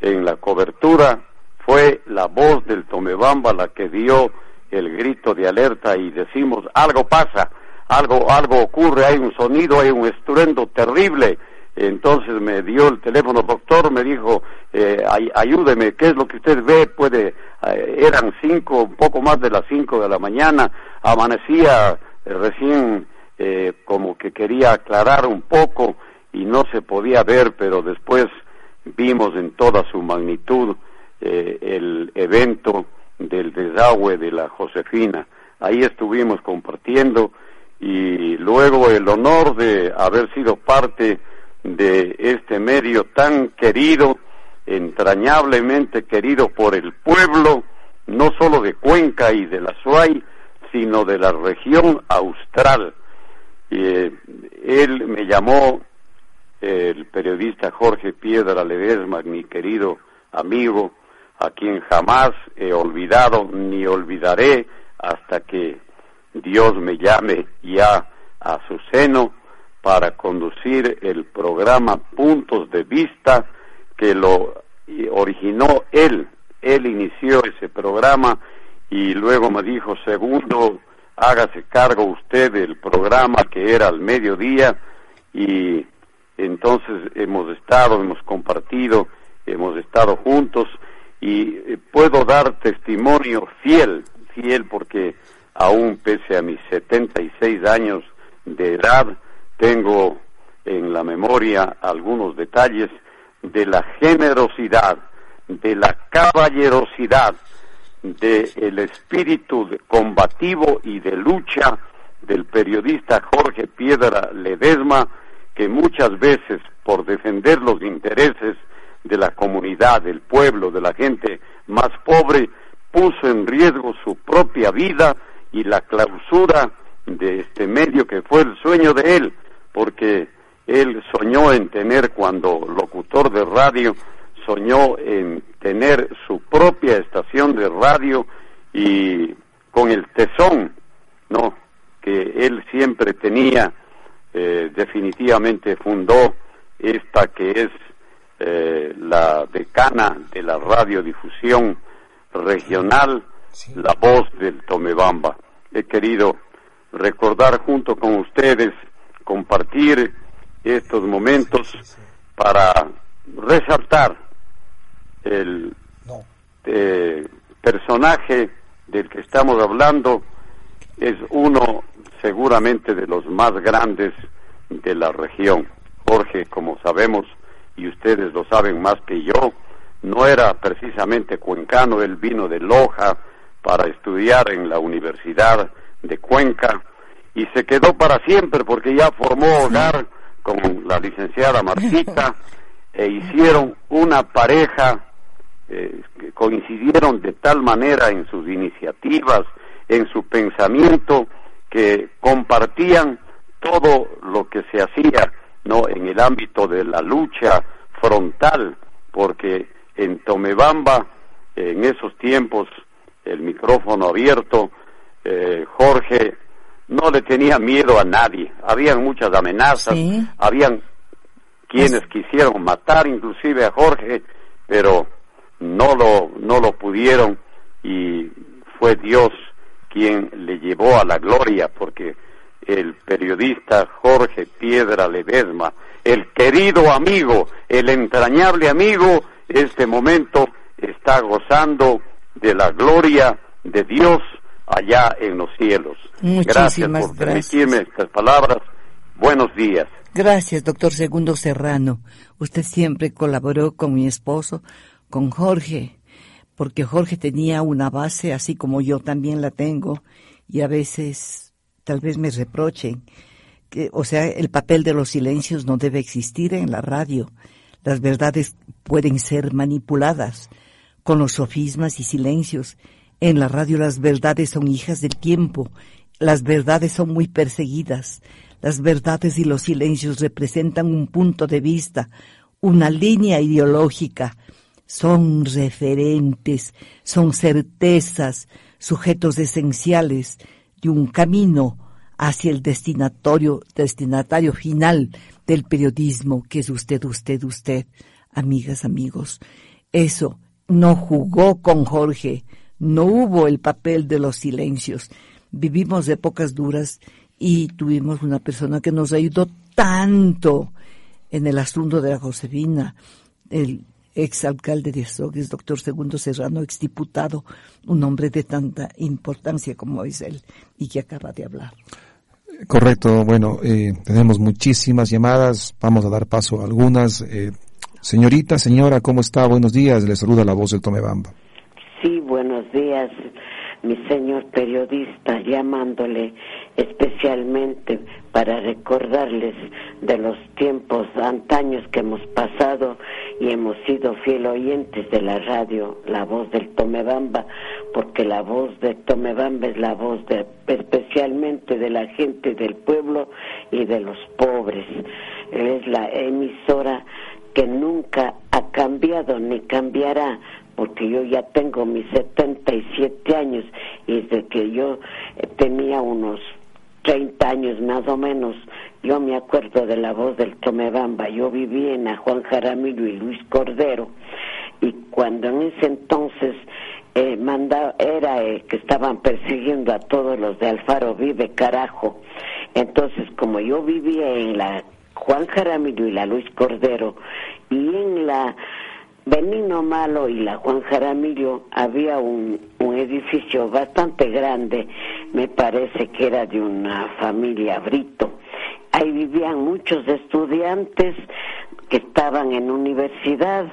en la cobertura, fue la voz del Tomebamba la que dio el grito de alerta y decimos algo pasa, algo, algo ocurre, hay un sonido, hay un estruendo terrible. Entonces me dio el teléfono, doctor, me dijo, eh, ay- ayúdeme, ¿qué es lo que usted ve? Puede, eh, eran cinco, un poco más de las cinco de la mañana, amanecía eh, recién eh, como que quería aclarar un poco y no se podía ver, pero después vimos en toda su magnitud eh, el evento del desagüe de la Josefina. Ahí estuvimos compartiendo y luego el honor de haber sido parte de este medio tan querido, entrañablemente querido por el pueblo, no solo de Cuenca y de la Suay, sino de la región austral. Eh, él me llamó, el periodista Jorge Piedra Ledesma, mi querido amigo, a quien jamás he olvidado ni olvidaré hasta que Dios me llame ya a su seno para conducir el programa Puntos de Vista que lo originó él. Él inició ese programa y luego me dijo, segundo, hágase cargo usted del programa que era al mediodía y entonces hemos estado, hemos compartido, hemos estado juntos y eh, puedo dar testimonio fiel, fiel porque aún pese a mis 76 años de edad, tengo en la memoria algunos detalles de la generosidad, de la caballerosidad, del espíritu de- combativo y de lucha del periodista Jorge Piedra Ledesma, que muchas veces por defender los intereses de la comunidad, del pueblo, de la gente más pobre, puso en riesgo su propia vida y la clausura de este medio que fue el sueño de él, porque él soñó en tener cuando locutor de radio, soñó en tener su propia estación de radio y con el tesón, ¿no? Que él siempre tenía, eh, definitivamente fundó esta que es eh, la decana de la radiodifusión regional, la voz del Tomebamba. He querido recordar junto con ustedes, compartir estos momentos para resaltar el eh, personaje del que estamos hablando. Es uno seguramente de los más grandes de la región. Jorge, como sabemos, y ustedes lo saben más que yo, no era precisamente cuencano, él vino de Loja para estudiar en la Universidad de Cuenca y se quedó para siempre porque ya formó hogar con la licenciada Martita <laughs> e hicieron una pareja eh, que coincidieron de tal manera en sus iniciativas, en su pensamiento, que compartían todo lo que se hacía no en el ámbito de la lucha frontal, porque en Tomebamba, en esos tiempos, el micrófono abierto, eh, Jorge no le tenía miedo a nadie, habían muchas amenazas, Sí. habían quienes quisieron matar inclusive a Jorge, pero no lo, no lo pudieron y fue Dios quien le llevó a la gloria porque el periodista Jorge Piedra Ledesma, el querido amigo, el entrañable amigo, este momento está gozando de la gloria de Dios allá en los cielos. Muchísimas gracias por gracias. permitirme estas palabras. Buenos días. Gracias, doctor Segundo Serrano. Usted siempre colaboró con mi esposo, con Jorge, porque Jorge tenía una base así como yo también la tengo y a veces tal vez me reprochen que, o sea, el papel de los silencios no debe existir en la radio. Las verdades pueden ser manipuladas con los sofismas y silencios. En la radio las verdades son hijas del tiempo, las verdades son muy perseguidas las verdades y los silencios representan un punto de vista, una línea ideológica. Son referentes, son certezas, sujetos esenciales de un camino hacia el destinatorio, destinatario final del periodismo, que es usted, usted, usted, amigas, amigos. Eso no jugó con Jorge, no hubo el papel de los silencios. Vivimos épocas duras y tuvimos una persona que nos ayudó tanto en el asunto de la Josefina, el exalcalde de Azogues, doctor Segundo Serrano, exdiputado, un hombre de tanta importancia como es él y que acaba de hablar. Correcto, bueno, eh, tenemos muchísimas llamadas, vamos a dar paso a algunas. Eh, señorita, señora, ¿cómo está? Buenos días, le saluda la voz del Tomebamba. Sí, buenos días mi señor periodista, llamándole especialmente para recordarles de los tiempos antaños que hemos pasado y hemos sido fiel oyentes de la radio, la voz del Tomebamba, porque la voz de Tomebamba es la voz de, especialmente de la gente del pueblo y de los pobres. Es la emisora que nunca ha cambiado ni cambiará porque yo ya tengo mis 77 años y desde que yo eh, tenía unos 30 años más o menos, yo me acuerdo de la voz del Tomebamba. Yo viví en a Juan Jaramillo y Luis Cordero y cuando en ese entonces eh, era eh, que estaban persiguiendo a todos los de Alfaro Vive carajo. Entonces, como yo vivía en la Juan Jaramillo y la Luis Cordero y en la Benino Malo y la Juan Jaramillo había un, un edificio bastante grande, me parece que era de una familia Brito. Ahí vivían muchos estudiantes que estaban en universidad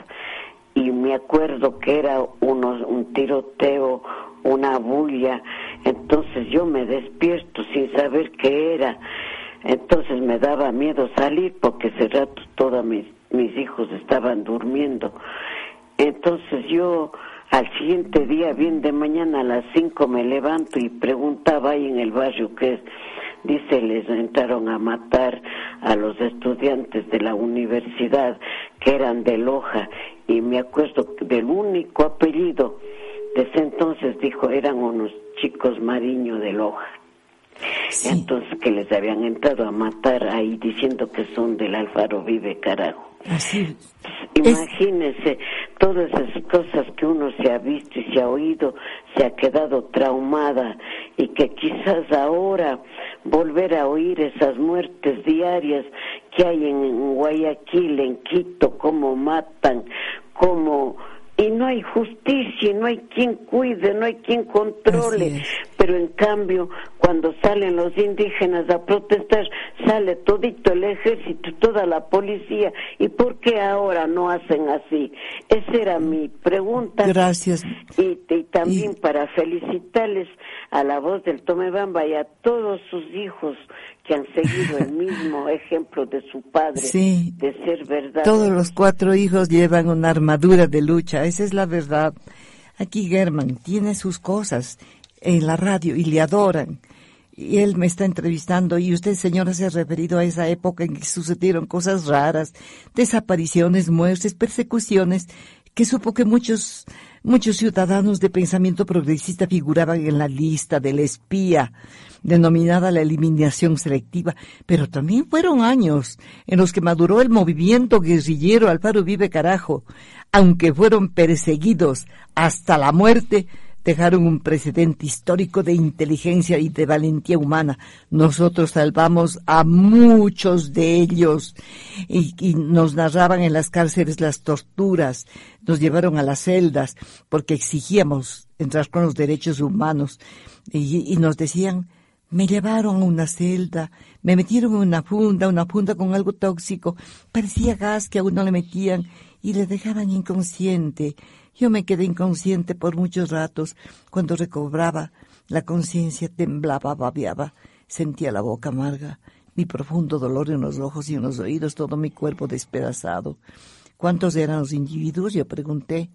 y me acuerdo que era unos, un tiroteo, una bulla, entonces yo me despierto sin saber qué era, entonces me daba miedo salir porque ese rato toda mi mis hijos estaban durmiendo. Entonces yo al siguiente día, bien de mañana a las cinco, me levanto y preguntaba ahí en el barrio que es. Dice, les entraron a matar a los estudiantes de la universidad que eran de Loja y me acuerdo del único apellido. Desde entonces dijo, eran unos chicos mariño de Loja. Entonces que les habían entrado a matar ahí diciendo que son del Alfaro Vive carajo. Así. Imagínese todas esas cosas que uno se ha visto y se ha oído, se ha quedado traumada y que quizás ahora volver a oír esas muertes diarias que hay en Guayaquil, en Quito, cómo matan, cómo y no hay justicia, no hay quien cuide, no hay quien controle. Pero en cambio, cuando salen los indígenas a protestar, sale todito el ejército, toda la policía. ¿Y por qué ahora no hacen así? Esa era mi pregunta. Gracias. Y, también para felicitarles a la voz del Tomebamba y a todos sus hijos que han seguido el mismo ejemplo de su padre, de ser verdad. Todos los cuatro hijos llevan una armadura de lucha, esa es la verdad. Aquí Germán tiene sus cosas en la radio y le adoran. Y él me está entrevistando y usted, señora, se ha referido a esa época en que sucedieron cosas raras, desapariciones, muertes, persecuciones, que supo que muchos, muchos ciudadanos de pensamiento progresista figuraban en la lista del espía denominada la eliminación selectiva, pero también fueron años en los que maduró el movimiento guerrillero Alfaro Vive Carajo, aunque fueron perseguidos hasta la muerte, dejaron un precedente histórico de inteligencia y de valentía humana. Nosotros salvamos a muchos de ellos. Y, nos narraban en las cárceles las torturas, nos llevaron a las celdas porque exigíamos entrar con los derechos humanos. Y nos decían, Me llevaron a una celda, me metieron en una funda, una funda con algo tóxico, parecía gas que a uno le metían y le dejaban inconsciente. Yo me quedé inconsciente por muchos ratos. Cuando recobraba la conciencia temblaba, babeaba, sentía la boca amarga, mi profundo dolor en los ojos y en los oídos, todo mi cuerpo despedazado. ¿Cuántos eran los individuos? Yo pregunté.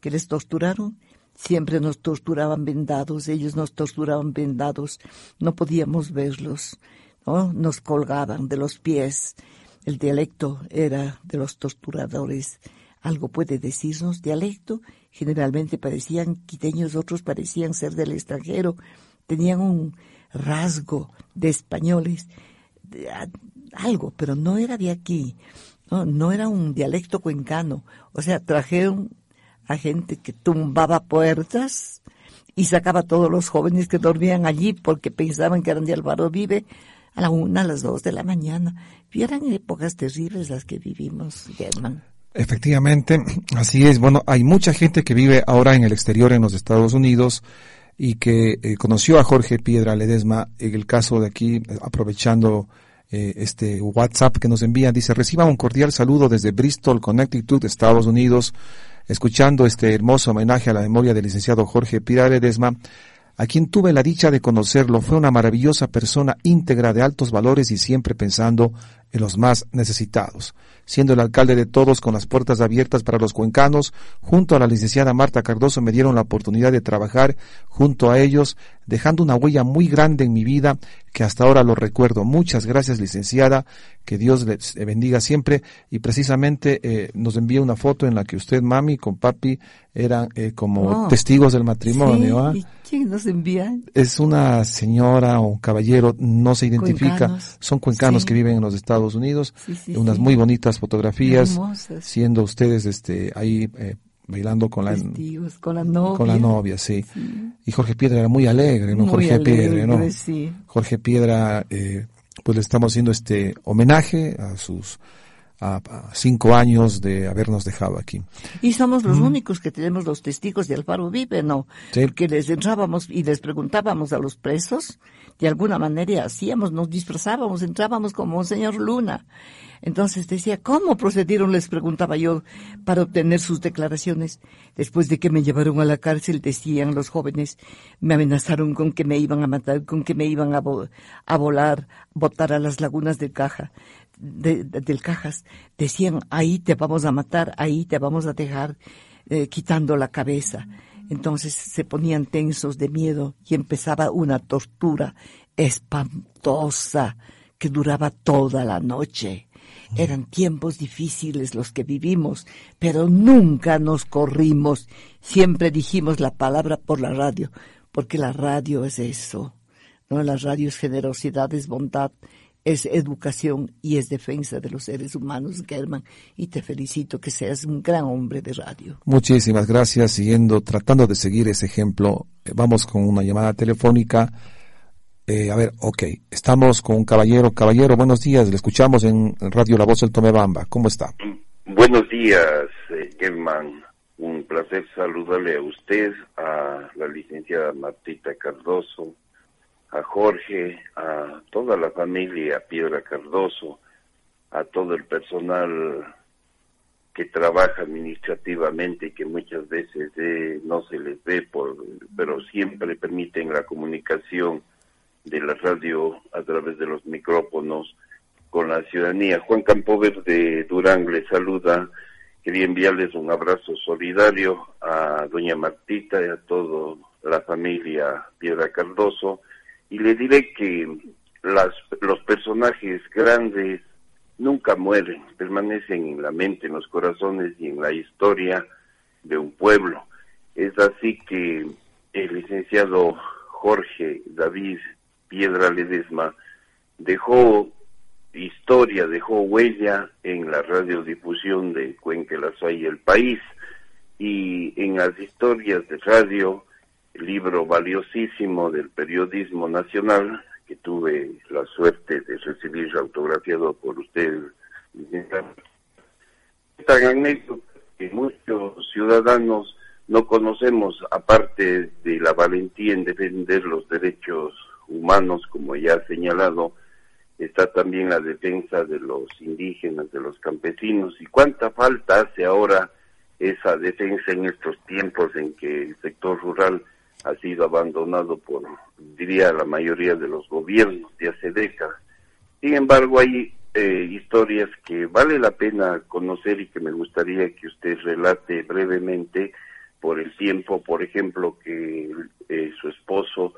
¿Que les torturaron? Siempre nos torturaban vendados, ellos nos torturaban vendados, no podíamos verlos, ¿no? Nos colgaban de los pies. El dialecto era de los torturadores. ¿Algo puede decirnos dialecto? Generalmente parecían quiteños, otros parecían ser del extranjero, tenían un rasgo de españoles, algo, pero no era de aquí, no, no era un dialecto cuencano. O sea, trajeron a gente que tumbaba puertas y sacaba a todos los jóvenes que dormían allí porque pensaban que eran de Álvaro Vive a la una, a las dos de la mañana. Y eran épocas terribles las que vivimos, Germán. Efectivamente, así es. Bueno, hay mucha gente que vive ahora en el exterior en los Estados Unidos y que eh, conoció a Jorge Piedra Ledesma en el caso de aquí, aprovechando eh, este WhatsApp que nos envían, dice, reciba un cordial saludo desde Bristol, Connecticut, Estados Unidos escuchando este hermoso homenaje a la memoria del licenciado Jorge Pilar Edesma, a quien tuve la dicha de conocerlo. Fue una maravillosa persona íntegra de altos valores y siempre pensando en los más necesitados. Siendo el alcalde de todos con las puertas abiertas para los cuencanos, junto a la licenciada Marta Cardoso me dieron la oportunidad de trabajar junto a ellos, dejando una huella muy grande en mi vida que hasta ahora lo recuerdo. Muchas gracias, licenciada, que Dios les bendiga siempre. Y precisamente eh, nos envía una foto en la que usted, mami, con papi eran eh, como oh. testigos del matrimonio. ¿ah? quién nos envía? Es una señora o un caballero, no se identifica. Son cuencanos que viven en los Estados Unidos. unas muy bonitas fotografías, siendo ustedes este ahí eh, bailando con la, con la novia. Con la novia, sí. Y Jorge Piedra era muy alegre, ¿no? Jorge Piedra, ¿no? Jorge Piedra, eh, pues le estamos haciendo este homenaje a sus a, cinco años de habernos dejado aquí. Y somos los únicos que tenemos los testigos de Alfaro Vive, ¿no? Sí. Porque les entrábamos y les preguntábamos a los presos, de alguna manera hacíamos, nos disfrazábamos, entrábamos como señor Luna. Entonces decía, ¿cómo procedieron? Les preguntaba yo para obtener sus declaraciones. Después de que me llevaron a la cárcel, decían los jóvenes, me amenazaron con que me iban a matar, con que me iban a, a volar, botar a las lagunas del Caja de, del Cajas decían, ahí te vamos a matar, ahí te vamos a dejar eh, quitando la cabeza. Entonces se ponían tensos de miedo y empezaba una tortura espantosa que duraba toda la noche. Eran tiempos difíciles los que vivimos, pero nunca nos corrimos. Siempre dijimos la palabra por la radio, porque la radio es eso. ¿no? La radio es generosidad, es bondad, es educación y es defensa de los seres humanos, Germán, y te felicito que seas un gran hombre de radio. Muchísimas gracias. Siguiendo, tratando de seguir ese ejemplo, eh, vamos con una llamada telefónica. Eh, a ver, ok, estamos con un caballero. Caballero, buenos días, le escuchamos en Radio La Voz del Tomebamba. ¿Cómo está? Buenos días, eh, Germán. Un placer saludarle a usted, a la licenciada Martita Cardoso, a Jorge, a toda la familia Piedra Cardoso, a todo el personal que trabaja administrativamente y que muchas veces eh, no se les ve, por, pero siempre permiten la comunicación de la radio a través de los micrófonos con la ciudadanía. Juan Campover de Durán les saluda. Quería enviarles un abrazo solidario a doña Martita y a toda la familia Piedra Cardoso y le diré que las, los personajes grandes nunca mueren, permanecen en la mente, en los corazones y en la historia de un pueblo. Es así que el licenciado Jorge David Piedra Ledesma dejó historia, dejó huella en la radiodifusión de Cuenca, la el país y en las historias de radio libro valiosísimo del periodismo nacional que tuve la suerte de recibir autografiado por usted. Tan anécdota que muchos ciudadanos no conocemos, aparte de la valentía en defender los derechos humanos, como ya ha señalado, está también la defensa de los indígenas, de los campesinos, y cuánta falta hace ahora esa defensa en estos tiempos en que el sector rural ha sido abandonado por, diría, la mayoría de los gobiernos de hace décadas. Sin embargo, hay eh, historias que vale la pena conocer y que me gustaría que usted relate brevemente por el tiempo, por ejemplo, que eh, su esposo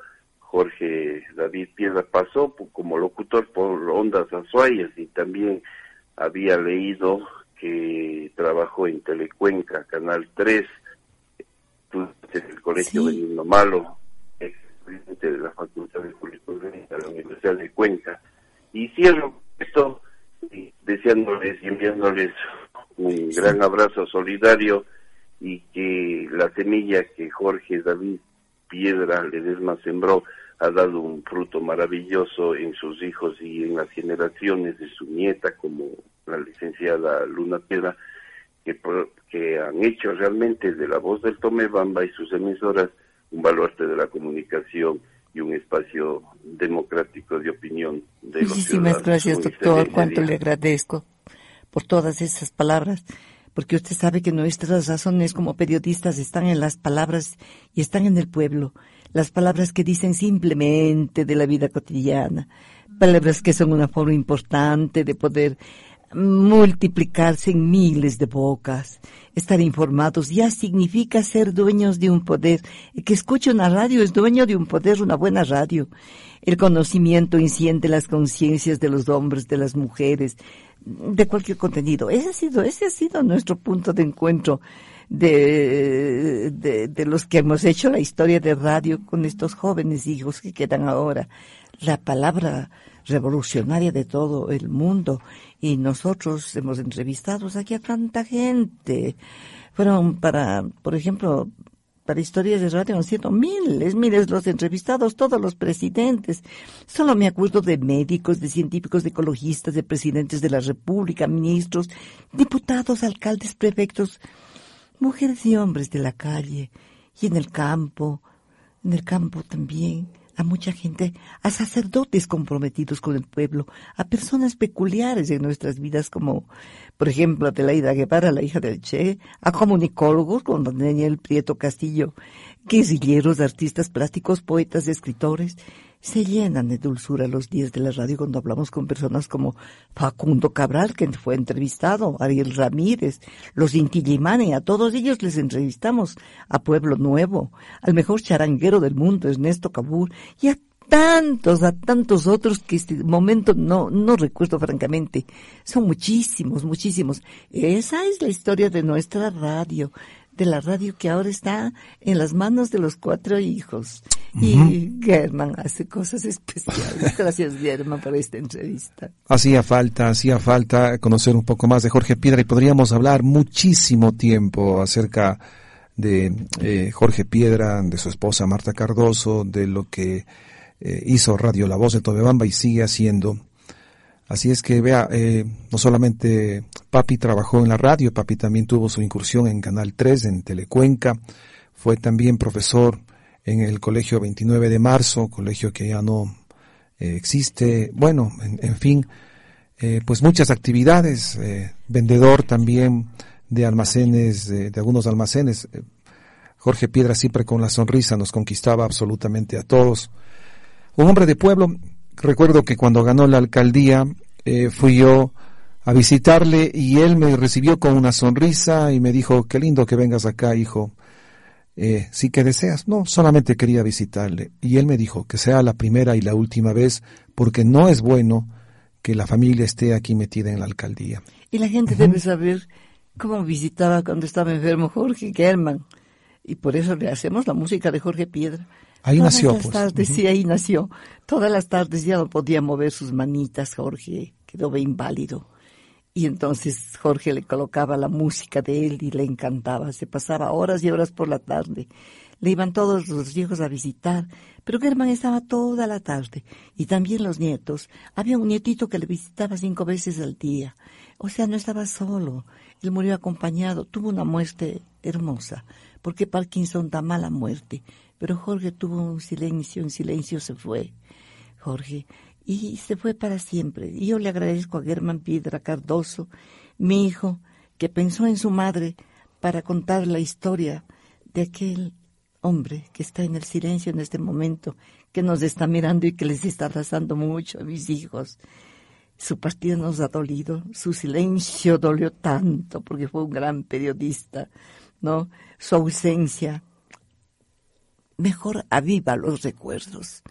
Jorge David Piedra pasó como locutor por Ondas Azuayas y también había leído que trabajó en Telecuenca, Canal 3, en el Colegio sí. Benigno Malo, presidente de la Facultad de Jurisprudencia de la Universidad de Cuenca. Y cierro esto deseándoles y enviándoles un gran abrazo solidario y que la semilla que Jorge David Piedra Ledesma sembró ha dado un fruto maravilloso en sus hijos y en las generaciones de su nieta, como la licenciada Luna Piedra, que, que han hecho realmente de la voz del Tomebamba y sus emisoras un baluarte de la comunicación y un espacio democrático de opinión de Muchísimas los gracias, doctor. Cuánto le agradezco por todas esas palabras, porque usted sabe que nuestras razones como periodistas están en las palabras y están en el pueblo. Las palabras que dicen simplemente de la vida cotidiana, palabras que son una forma importante de poder multiplicarse en miles de bocas. Estar informados ya significa ser dueños de un poder. El que escucha una radio es dueño de un poder, una buena radio. El conocimiento enciende las conciencias de los hombres, de las mujeres, de cualquier contenido. Ese ha sido, ese ha sido nuestro punto de encuentro de, de, de los que hemos hecho la historia de radio con estos jóvenes hijos que quedan ahora. La palabra revolucionaria de todo el mundo. Y nosotros hemos entrevistado aquí a tanta gente. Fueron para, por ejemplo, para historias de radio han sido miles, miles los entrevistados, todos los presidentes. Solo me acuerdo de médicos, de científicos, de ecologistas, de presidentes de la República, ministros, diputados, alcaldes, prefectos, mujeres y hombres de la calle y en el campo, en el campo también a mucha gente, a sacerdotes comprometidos con el pueblo, a personas peculiares en nuestras vidas como, por ejemplo, Adelaida Guevara, la hija del Che, a comunicólogos como Daniel Prieto Castillo, guerrilleros, artistas plásticos, poetas, escritores, se llenan de dulzura los días de la radio cuando hablamos con personas como Facundo Cabral, que fue entrevistado, Ariel Ramírez, los Inti a todos ellos les entrevistamos, a Pueblo Nuevo, al mejor charanguero del mundo, Ernesto Cabur, y a tantos, a tantos otros que este momento no, no recuerdo francamente. Son muchísimos, muchísimos. Esa es la historia de nuestra radio de la radio que ahora está en las manos de los cuatro hijos. Y Germán hace cosas <laughs> especiales. Gracias, Germán, por esta entrevista. Hacía falta, hacía falta conocer un poco más de Jorge Piedra y podríamos hablar muchísimo tiempo acerca de eh, Jorge Piedra, de su esposa Marta Cardoso, de lo que eh, hizo Radio La Voz de Tobebamba y sigue haciendo Así es que vea, eh, no solamente Papi trabajó en la radio, Papi también tuvo su incursión en Canal 3, en Telecuenca, fue también profesor en el Colegio 29 de Marzo, colegio que ya no eh, existe, bueno, en, fin, eh, pues muchas actividades, vendedor también de almacenes, de algunos almacenes. Jorge Piedra siempre con la sonrisa nos conquistaba absolutamente a todos. Un hombre de pueblo, recuerdo que cuando ganó la alcaldía eh, fui yo a visitarle y él me recibió con una sonrisa y me dijo, qué lindo que vengas acá, hijo. Eh, sí que deseas. No, solamente quería visitarle. Y él me dijo que sea la primera y la última vez porque no es bueno que la familia esté aquí metida en la alcaldía. Y la gente debe saber cómo visitaba cuando estaba enfermo Jorge Germán. Y por eso le hacemos la música de Jorge Piedra. Ahí Todas nació, las pues. tardes, sí, ahí nació. Todas las tardes ya no podía mover sus manitas, Jorge, quedó inválido. Y entonces Jorge le colocaba la música de él y le encantaba. Se pasaba horas y horas por la tarde. Le iban todos los hijos a visitar, pero Germán estaba toda la tarde. Y también los nietos. Había un nietito que le visitaba cinco veces al día. O sea, no estaba solo. Él murió acompañado. Tuvo una muerte hermosa. Porque Parkinson da mala muerte pero Jorge tuvo un silencio, en silencio se fue. Jorge, y se fue para siempre. Y yo le agradezco a Germán Piedra Cardoso, mi hijo, que pensó en su madre para contar la historia de aquel hombre que está en el silencio en este momento, que nos está mirando y que les está abrazando mucho a mis hijos. Su partida nos ha dolido, su silencio dolió tanto porque fue un gran periodista, ¿no? Su ausencia. Mejor aviva los recuerdos.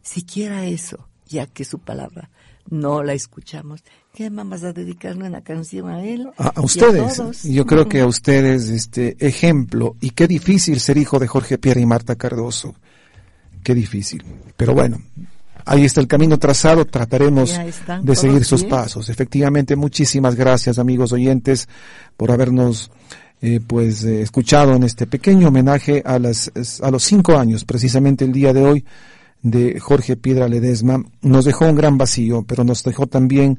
Siquiera eso, ya que su palabra no la escuchamos. ¿Qué vamos a dedicarle una canción a él? A, ustedes. Yo creo que a ustedes, este ejemplo. Y qué difícil ser hijo de Jorge Pierre y Marta Cardoso. Qué difícil. Pero bueno, ahí está el camino trazado. Trataremos de seguir sus pasos. Efectivamente, muchísimas gracias, amigos oyentes, por habernos eh, pues eh, escuchado en este pequeño homenaje a las a los cinco años, precisamente el día de hoy de Jorge Piedra Ledesma, nos dejó un gran vacío, pero nos dejó también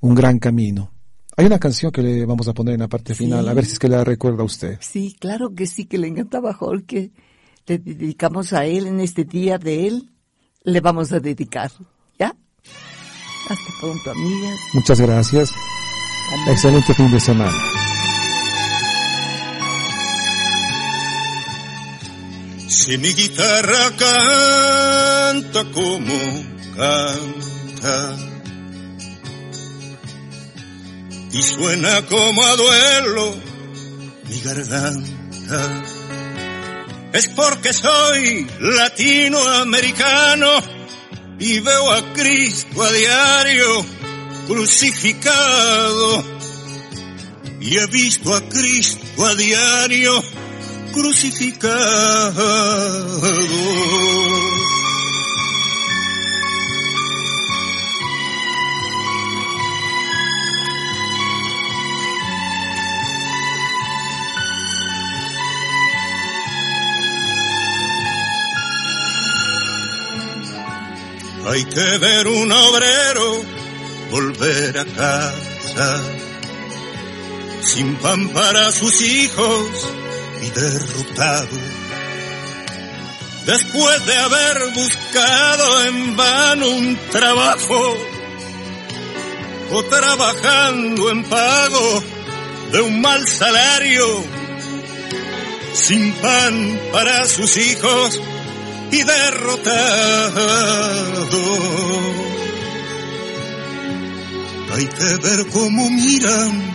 un gran camino. Hay una canción que le vamos a poner en la parte final, a ver si es que la recuerda usted. Sí, claro que sí, que le encantaba a Jorge. Le dedicamos a él en este día de él, le vamos a dedicar. ¿Ya? Hasta pronto, amigas. Muchas gracias. Excelente fin de semana. Si mi guitarra canta como canta. Y suena como a duelo mi garganta, es porque soy latinoamericano y veo a Cristo a diario crucificado. Y he visto a Cristo a diario crucificado. Hay que ver un obrero volver a casa sin pan para sus hijos y derrotado. Después de haber buscado en vano un trabajo o trabajando en pago de un mal salario, sin pan para sus hijos y derrotado. Hay que ver cómo miran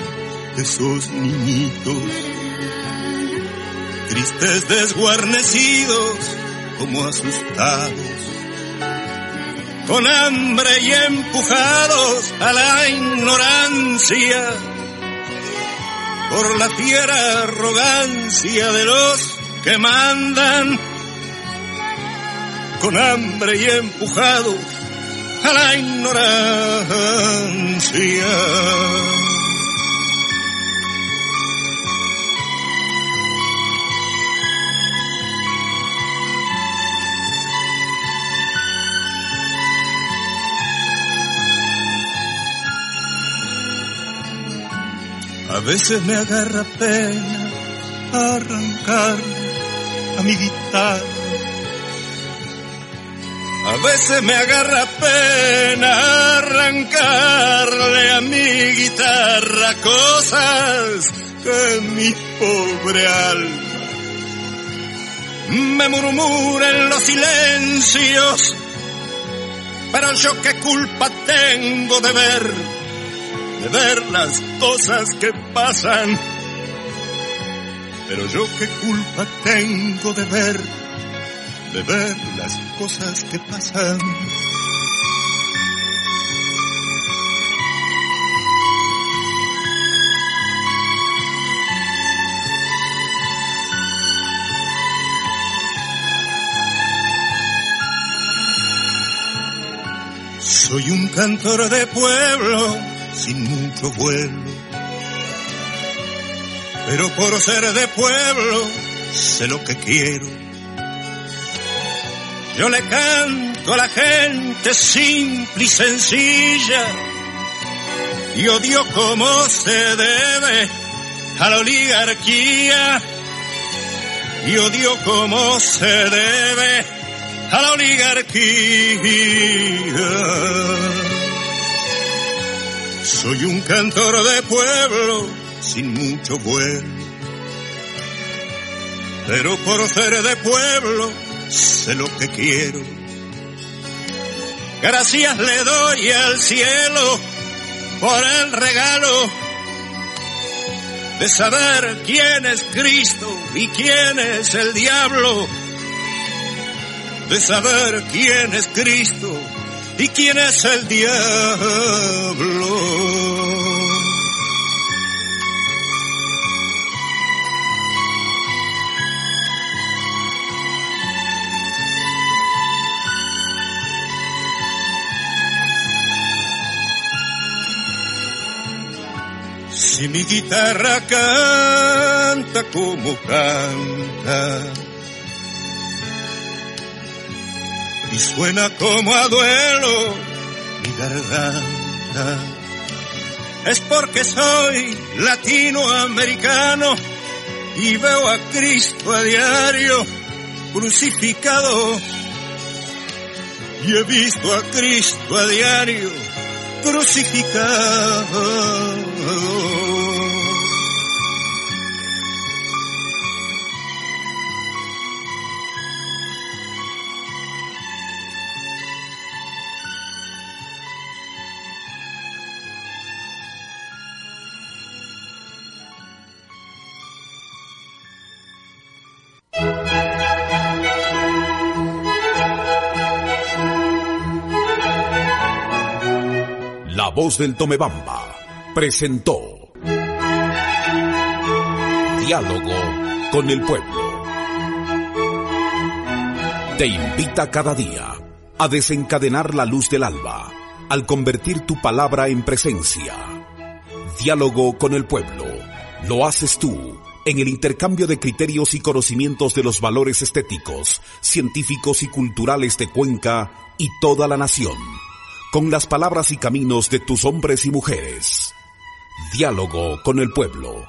esos niñitos tristes desguarnecidos como asustados, con hambre y empujados a la ignorancia por la fiera arrogancia de los que mandan, con hambre y empujados a la ignorancia. A veces me agarra pena arrancar a mi guitarra. A veces me agarra pena arrancarle a mi guitarra cosas que mi pobre alma me murmura en los silencios. Pero yo qué culpa tengo de ver de ver las cosas que pasan. Pero yo qué culpa tengo de ver, de ver las cosas que pasan. Soy un cantor de pueblo sin mucho vuelo. Pero por ser de pueblo, sé lo que quiero. Yo le canto a la gente simple y sencilla y odio como se debe a la oligarquía y odio como se debe a la oligarquía. Soy un cantor de pueblo sin mucho vuelo. Pero por ser de pueblo sé lo que quiero. Gracias le doy al cielo por el regalo de saber quién es Cristo y quién es el diablo. De saber quién es Cristo y quién es el diablo. Si mi guitarra canta como canta suena como a duelo mi garganta, es porque soy latinoamericano y veo a Cristo a diario crucificado y he visto a Cristo a diario crucificado. Voz del Tomebamba presentó Diálogo con el Pueblo. Te invita cada día a desencadenar la luz del alba al convertir tu palabra en presencia. Diálogo con el Pueblo. Lo haces tú en el intercambio de criterios y conocimientos de los valores estéticos, científicos y culturales de Cuenca y toda la nación con las palabras y caminos de tus hombres y mujeres. Diálogo con el pueblo.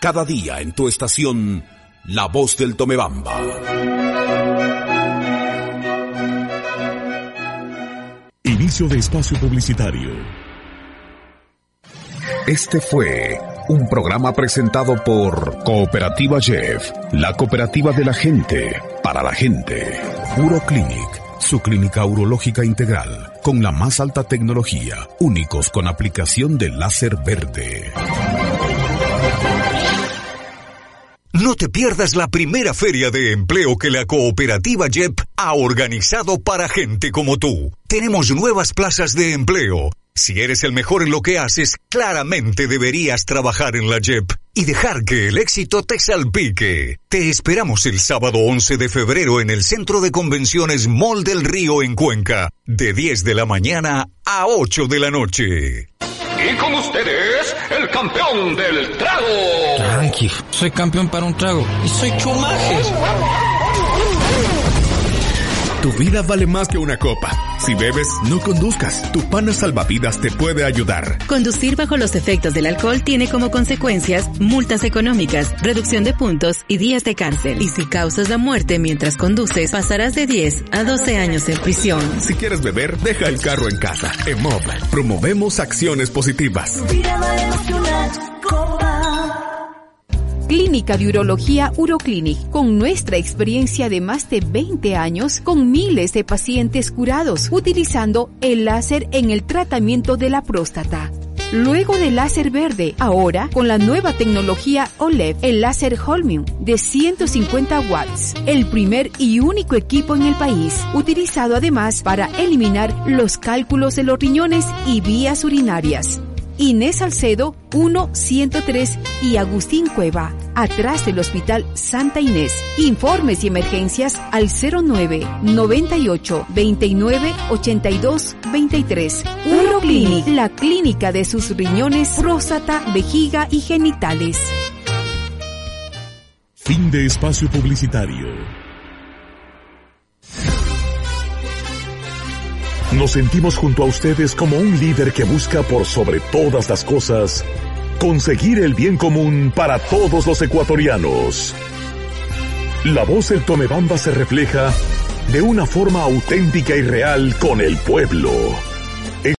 Cada día en tu estación, La Voz del Tomebamba. Inicio de espacio publicitario. Este fue un programa presentado por Cooperativa Jeff, la cooperativa de la gente, para la gente. Uroclinic su clínica urológica integral, con la más alta tecnología, únicos con aplicación de láser verde. No te pierdas la primera feria de empleo que la cooperativa JEP ha organizado para gente como tú. Tenemos nuevas plazas de empleo si eres el mejor en lo que haces, claramente deberías trabajar en la JEP y dejar que el éxito te salpique. Te esperamos el sábado 11 de febrero en el Centro de Convenciones Mall del Río en Cuenca, de 10 de la mañana a 8 de la noche. Y con ustedes, el campeón del trago. Tranqui, soy campeón para un trago y soy chumajes. Tu vida vale más que una copa. Si bebes, no conduzcas. Tu pana salvavidas te puede ayudar. Conducir bajo los efectos del alcohol tiene como consecuencias multas económicas, reducción de puntos y días de cárcel. Y si causas la muerte mientras conduces, pasarás de 10 a 12 años en prisión. Si quieres beber, deja el carro en casa. En MOB, promovemos acciones positivas. Clínica de Urología Uroclinic, con nuestra experiencia de más de 20 años, con miles de pacientes curados, utilizando el láser en el tratamiento de la próstata. Luego del láser verde, ahora con la nueva tecnología OLED, el láser Holmium de 150 watts, el primer y único equipo en el país, utilizado además para eliminar los cálculos de los riñones y vías urinarias. Inés Salcedo 103 y Agustín Cueva, atrás del Hospital Santa Inés. Informes y emergencias al 09 98 29 82 23. Uroclinic, la clínica de sus riñones, próstata, vejiga y genitales. Fin de espacio publicitario. Nos sentimos junto a ustedes como un líder que busca por sobre todas las cosas conseguir el bien común para todos los ecuatorianos. La voz del Tomebamba se refleja de una forma auténtica y real con el pueblo.